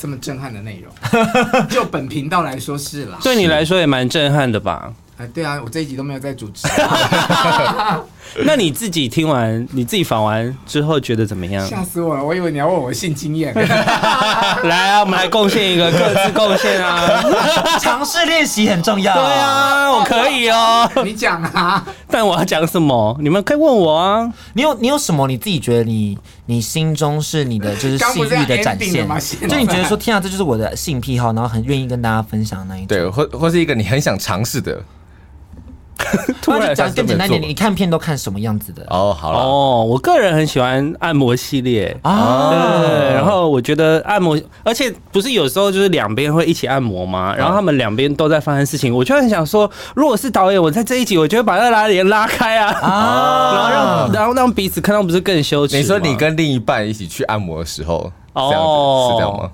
这么震撼的内容，就本频道来说是啦，对你来说也蛮震撼的吧？哎，对啊，我这一集都没有在主持。那你自己听完，你自己访完之后觉得怎么样？吓死我了！我以为你要问我性经验。来啊，我们来贡献一个各自贡献啊！尝试练习很重要。对啊，我可以哦。你讲啊，但我要讲什么？你们可以问我啊。你有你有什么？你自己觉得你你心中是你的就是性欲的展现？就你觉得说，天啊，这就是我的性癖好，然后很愿意跟大家分享那一种。对，或或是一个你很想尝试的。突然讲更简单点，你看片都看什么样子的？哦，好了，哦，我个人很喜欢按摩系列啊，对，然后我觉得按摩，而且不是有时候就是两边会一起按摩吗？然后他们两边都在发生事情，我就很想说，如果是导演，我在这一集，我就会把那拉帘拉开啊，啊，然后让然后让彼此看到不是更羞耻？你说你跟另一半一起去按摩的时候，哦，是这样吗？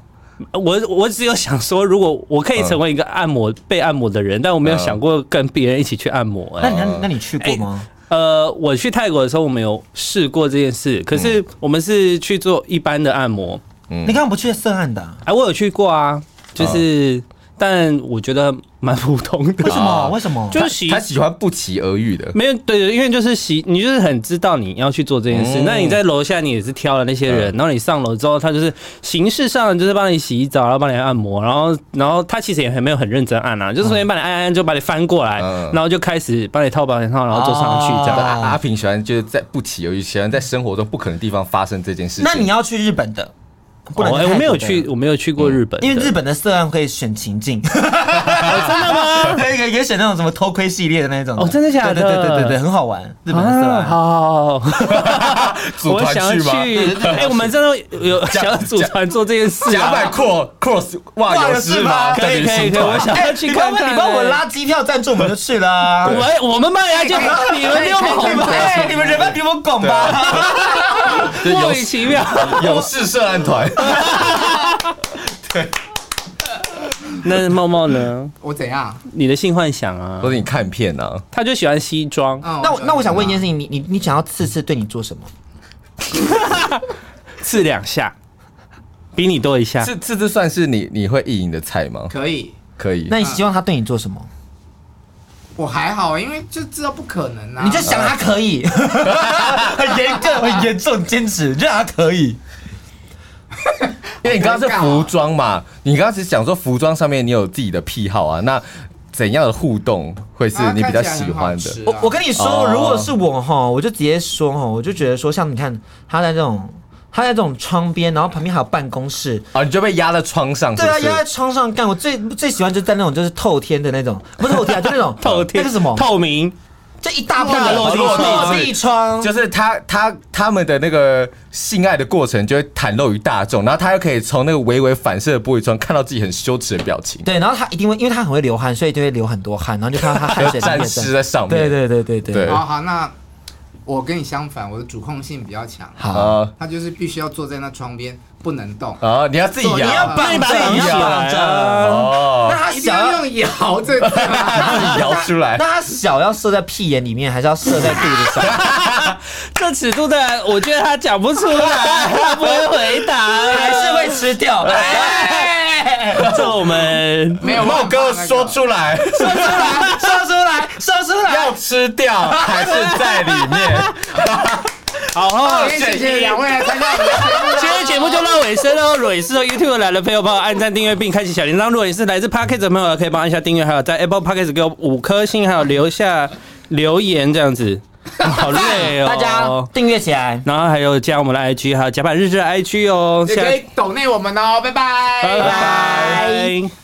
我我只有想说，如果我可以成为一个按摩被按摩的人，但我没有想过跟别人一起去按摩。那你那那你去过吗？呃，我去泰国的时候，我们有试过这件事，可是我们是去做一般的按摩。嗯，你刚刚不去涉案的？哎，我有去过啊，就是。但我觉得蛮普通的。为什么？为什么？就是喜他喜欢不期而遇的。没有，对对，因为就是喜，你就是很知道你要去做这件事。那你在楼下，你也是挑了那些人，然后你上楼之后，他就是形式上就是帮你洗澡，然后帮你按摩，然后然后他其实也很没有很认真按啊，就是随便帮你按按，就把你翻过来，然后就开始帮你套保险套，然后坐上去这样。阿平喜欢就是在不期而遇，喜欢在生活中不可能地方发生这件事情。那你要去日本的？不能，我没有去，我没有去过日本，因为日本的色案可以选情境，真的吗？可以可以可以选那种什么偷窥系列的那种，哦，真的假的？对对对对对，很好玩，日本的色案，好好好，我想要去，哎，我们真的有 想要组团做这件事，甲板 cross cross 哇，有事吗？可以可以可以，我想要去看看，你帮我拉机票赞助，我们就去了。我我们卖呀，就你们比我们红吧，你们人脉比我广吧，莫名其妙，有事涉案团。对，那茂茂呢？我怎样？你的性幻想啊？或者你看片啊？他就喜欢西装。那我那我想问一件事情，你你你想要次次对你做什么？刺两下，比你多一下。这这这算是你你会意淫的菜吗？可以，可以。那你希望他对你做什么？我还好，因为就知道不可能啊。你就想他可以，很 严格，很严重，坚持，让他可以。因为你刚刚是服装嘛，你刚刚是讲说服装上面你有自己的癖好啊，那怎样的互动会是你比较喜欢的？我我跟你说，如果是我哈，我就直接说哈，我就觉得说，像你看他在这种他在这种窗边，然后旁边还有办公室啊，你就被压在窗上。对啊，压在窗上干。我最最喜欢就是在那种就是透天的那种，不是透天啊，就那种 透天是什么？透明。这一大片的落地落地窗，就是他他他们的那个性爱的过程就会袒露于大众，然后他又可以从那个微微反射的玻璃窗看到自己很羞耻的表情。对，然后他一定会，因为他很会流汗，所以就会流很多汗，然后就看到他汗水沾湿 在上面。对对对对对。好好，那我跟你相反，我的主控性比较强。好，他就是必须要坐在那窗边。不能动啊！你要自己摇，你要把自己摇着哦。那他想要用摇这个，摇出来。那他小要射在屁眼里面，还是要射在肚子上？这尺度的，我觉得他讲不出来，他不会回答，还是会吃掉。这我们没有茂哥说出来，说出来，说出来，说出来，要吃掉还是在里面？好，谢谢两位来参加我们的节目。今天节目就到尾声喽。如果你是 YouTube 来的朋友，帮我按赞、订阅并开启小铃铛。如果你是来自 Podcast 的朋友，可以帮我按下订阅，还有在 Apple Podcast 给我五颗星，还有留下留言这样子。好累哦，大家订阅起来，然后还有加我们的 IG，还有甲板日志的 IG 哦。也可以抖内我们哦，拜拜，拜拜。